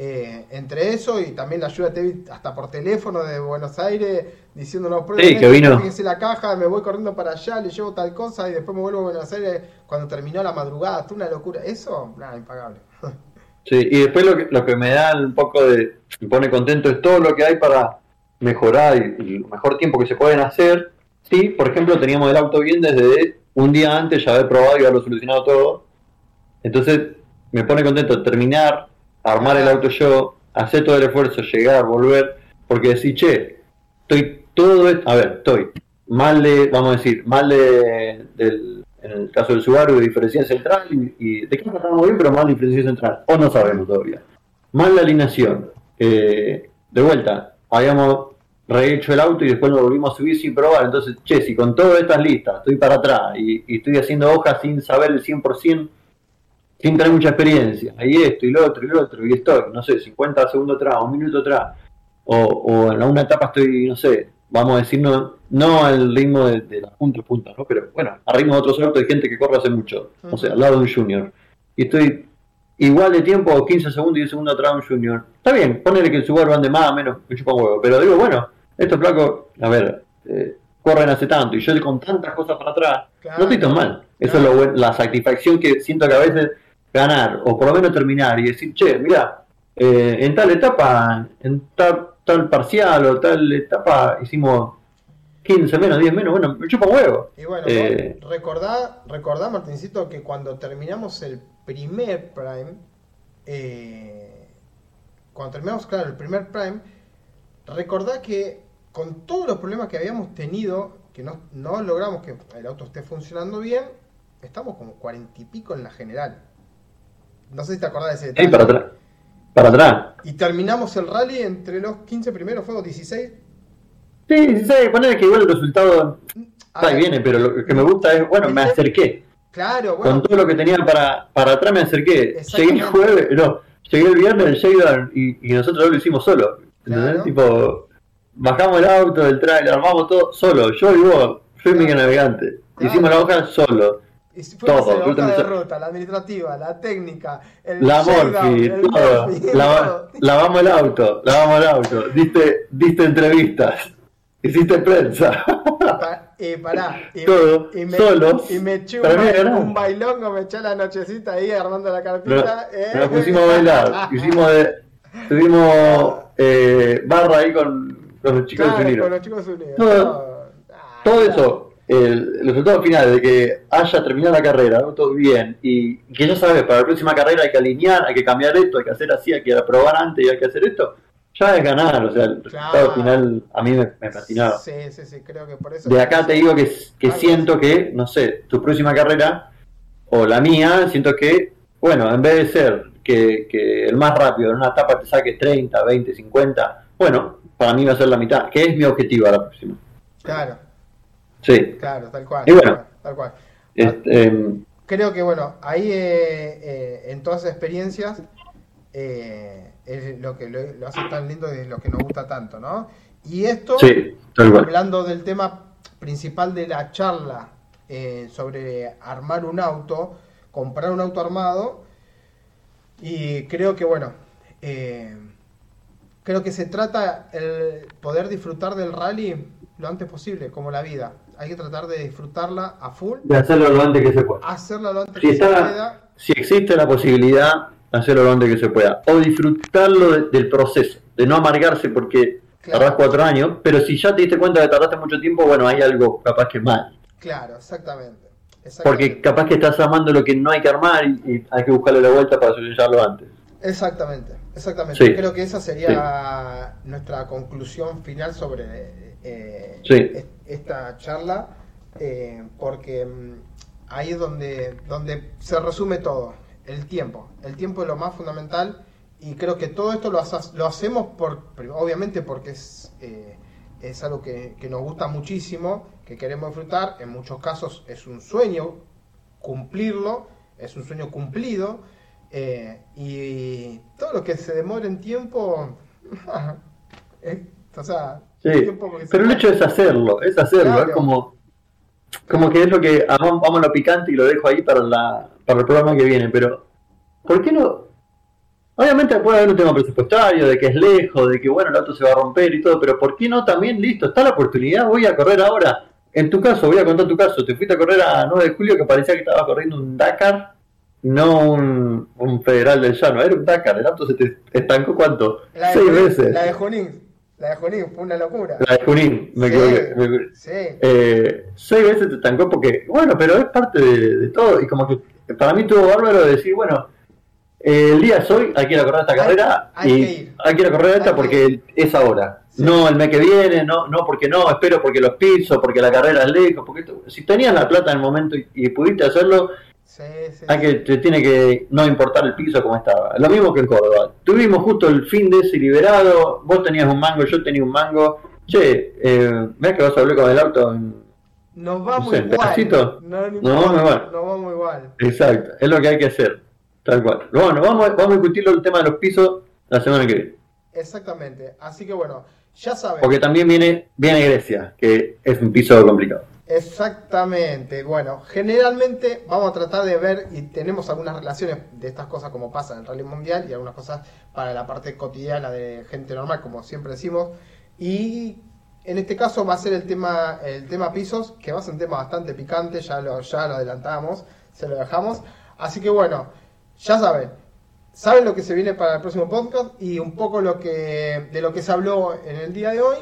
eh, entre eso y también la ayuda hasta por teléfono de Buenos Aires diciéndonos Sí, que vino. la caja, me voy corriendo para allá, le llevo tal cosa y después me vuelvo a Buenos Aires cuando terminó la madrugada, tú una locura, eso, nada, impagable. Sí, y después lo que, lo que me da un poco de, me pone contento es todo lo que hay para mejorar y, el mejor tiempo que se pueden hacer. Sí, por ejemplo, teníamos el auto bien desde un día antes, ya haber probado y haberlo solucionado todo. Entonces, me pone contento terminar, armar el auto yo, hacer todo el esfuerzo, llegar, volver, porque decir, che, estoy todo, est- a ver, estoy mal de, vamos a decir, mal de, del en el caso del Subaru de diferencial central y, de caja estábamos bien, pero mal diferencial central, o no sabemos todavía. Mal la alineación. De vuelta, habíamos rehecho el auto y después lo volvimos a subir sin probar. Entonces, che, si con todas estas listas estoy para atrás y, estoy haciendo hojas sin saber el 100%, sin tener mucha experiencia, y esto y lo otro y lo otro, y estoy, no sé, 50 segundos atrás, un minuto atrás, o, o en una etapa estoy, no sé, vamos a decir, no, no al ritmo de, la punta a punta, ¿no? pero bueno, al ritmo de otros autos de gente que corre hace mucho, o sea, al lado de un junior, y estoy igual de tiempo, 15 segundos y 10 segundos atrás de un junior. Está bien, ponele que el Subaru ande más o menos, me chupa huevo, pero digo, bueno, estos flacos, a ver, eh, corren hace tanto y yo con tantas cosas para atrás, no estoy tan mal. Eso es lo la satisfacción que siento que a veces ganar o por lo menos terminar y decir, che, mira, eh, en tal etapa, en tal, tal parcial o tal etapa hicimos 15 menos, 10 menos, bueno, me chupa huevo. Y bueno, eh, recordá, recordá, Martincito, que cuando terminamos el primer Prime, eh, cuando terminamos, claro, el primer Prime, recordá que con todos los problemas que habíamos tenido, que no, no logramos que el auto esté funcionando bien, estamos como cuarenta y pico en la general. No sé si te acordás de ese detalle. Sí, para atrás. Para atrás. Y terminamos el rally entre los 15 primeros, fuegos 16. Sí, 16, poner que igual el resultado ahí viene, pero lo que me gusta es, bueno, me acerqué. Claro, bueno. Con todo lo que tenía para, para atrás me acerqué. Llegué el jueves, no, llegué el viernes el y, y nosotros lo hicimos solo. ¿Entendés? Tipo, bajamos el auto, el trailer, armamos todo solo. Yo y vos, fui mi navegante. Hicimos la hoja solo. Todo. La hoja de ruta, la administrativa, la técnica, el la morfi, todo. *laughs* lavamos el auto, lavamos el auto. Diste, diste entrevistas. Hiciste prensa. y pará. Y todo, y me, solo. Y me eché un, bailongo, me eché la nochecita ahí armando la carpita. eh. Nos pusimos a bailar. Hicimos de, tuvimos eh, barra ahí con con los chicos unidos. Con los chicos unidos. Todo, eso, el, resultado final de que haya terminado la carrera, todo bien, y que ya sabes, para la próxima carrera hay que alinear, hay que cambiar esto, hay que hacer así, hay que aprobar antes y hay que hacer esto, ya es ganar, o sea, el resultado final a mí me, me fascinaba. Sí, sí, sí, creo que por eso. De acá te digo que, que siento que, no sé, tu próxima carrera, o la mía, siento que, bueno, en vez de ser que, que el más rápido en una etapa te saque 30, 20, 50, bueno, para mí va a ser la mitad, que es mi objetivo a la próxima. Claro. Sí. Claro, tal cual. Y bueno, tal cual. Este, em, Creo que, bueno, ahí eh, eh, en todas esas experiencias eh, es lo que lo, hace tan lindo y es lo que nos gusta tanto, ¿no? Y esto, sí, hablando del tema principal de la charla sobre armar un auto, comprar un auto armado, y creo que, bueno, eh, creo que se trata el poder disfrutar del rally lo antes posible, como la vida. Hay que tratar de disfrutarla a full. De hacerlo lo antes que se pueda. Hacerlo lo antes si que se pueda. Si existe la posibilidad, hacerlo lo antes que se pueda. O disfrutarlo del proceso, de no amargarse porque tardás cuatro años, pero si ya te diste cuenta que tardaste mucho tiempo, bueno, hay algo capaz que mal. Claro, exactamente. Porque capaz que estás amando lo que no hay que armar y, hay que buscarle la vuelta para solucionarlo antes. Exactamente. Exactamente, creo que esa sería nuestra conclusión final sobre eh, esta charla, eh, porque mm, ahí es donde, donde se resume todo, el tiempo. El tiempo es lo más fundamental y creo que todo esto lo, lo hacemos por, obviamente porque es, eh, es algo que, que nos gusta muchísimo, que queremos disfrutar, en muchos casos es un sueño cumplirlo, es un sueño cumplido eh, y todo lo que se demore en tiempo, *laughs* o sea, pero el hecho es hacerlo, es hacerlo, es como, como que es lo que, vamos, a lo picante y lo dejo ahí para, la, para el programa que viene, pero ¿por qué no? Obviamente puede haber un tema presupuestario, de que es lejos, de que bueno, el auto se va a romper y todo, pero ¿por qué no también, listo, está la oportunidad, voy a correr ahora? En tu caso, voy a contar tu caso, te fuiste a correr a 9 de julio que parecía que estaba corriendo un Dakar no un, un federal del llano, era un Dakar, el auto se te estancó cuánto, seis veces. La de Junín, la de Junín, fue una locura. La de Junín, me equivoqué. Sí. Eh, seis veces te estancó porque, bueno, pero es parte de, todo y como que para mí tuvo bárbaro de decir, bueno, el día es hoy, hay que ir a correr esta carrera hay y que ir. hay que ir a correr esta porque es ahora. No, el mes que viene, no, no, porque no, espero porque los pisos, porque la carrera es lejos, porque si tenías la plata en el momento y, pudiste hacerlo, hay que te tiene que no importar el piso como estaba. Lo mismo que en Córdoba. Tuvimos justo el fin de ese liberado, vos tenías un mango, yo tenía un mango. Che, eh, ves que vas a hablar con el auto nos vamos igual. No, nos vamos igual. Nos vamos igual. Exacto, es lo que hay que hacer. Tal cual. Bueno, vamos, vamos a discutir el tema de los pisos la semana que viene. Exactamente. Así que bueno, ya saben. Porque también viene, viene Grecia, que es un piso complicado. Exactamente. Bueno, generalmente vamos a tratar de ver y tenemos algunas relaciones de estas cosas como pasa en el Rally Mundial y algunas cosas para la parte cotidiana de gente normal, como siempre decimos. Y en este caso va a ser el tema, el tema pisos, que va a ser un tema bastante picante, ya lo, ya lo adelantamos, se lo dejamos. Así que bueno, ya saben, saben lo que se viene para el próximo podcast y un poco lo que, de lo que se habló en el día de hoy.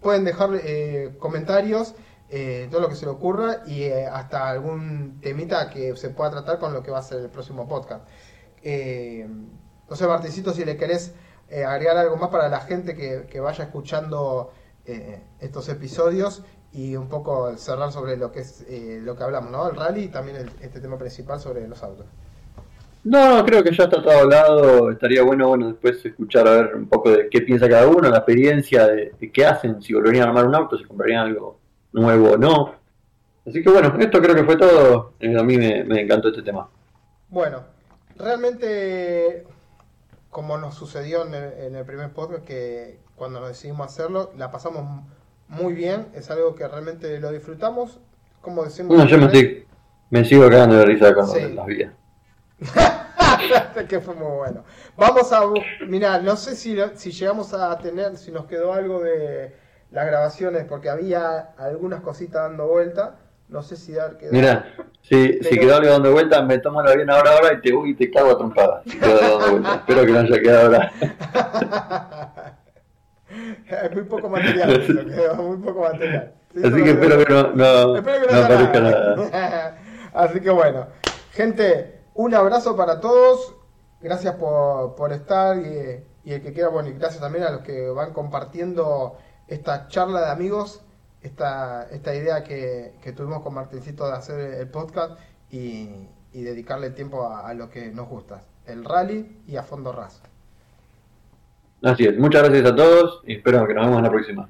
Pueden dejar eh, comentarios, eh, todo lo que se le ocurra y eh, hasta algún temita que se pueda tratar con lo que va a ser el próximo podcast. no sé, Martincito, si le querés agregar algo más para la gente que, vaya escuchando eh, estos episodios y un poco cerrar sobre lo que es eh, lo que hablamos, ¿no? El rally y también este tema principal sobre los autos. No, creo que ya está todo hablado. Estaría bueno, bueno, después escuchar a ver un poco de qué piensa cada uno, la experiencia de, qué hacen, si volverían a armar un auto, si comprarían algo nuevo o no. Así que bueno, esto creo que fue todo. Eh, a mí me, encantó este tema. Bueno, realmente, como nos sucedió en el, en el primer podcast, que, cuando decidimos hacerlo, la pasamos muy bien, es algo que realmente lo disfrutamos, como decimos... yo me, sigo quedando de risa con las vías. *laughs* que fue muy bueno. Vamos a... Mira, no sé si, si llegamos a tener, si nos quedó algo de las grabaciones, porque había algunas cositas dando vuelta. No sé si dar quedó. Mira, si, si quedó algo dando vuelta, me tomo la bien ahora, ahora y te, uy, te cago a trompada. Espero que no haya quedado ahora. *laughs* Es muy poco material, *laughs* muy poco material. Así que espero que no, no, aparezca nada. *laughs* Así que bueno, gente, un abrazo para todos. Gracias por, por estar y, y, el que quiera, bueno, y gracias también a los que van compartiendo esta charla de amigos, esta, esta idea que, que tuvimos con Martincito de hacer el podcast y, dedicarle tiempo a, a, lo que nos gusta, el rally y a fondo ras. Así es, muchas gracias a todos y espero que nos vemos en la próxima.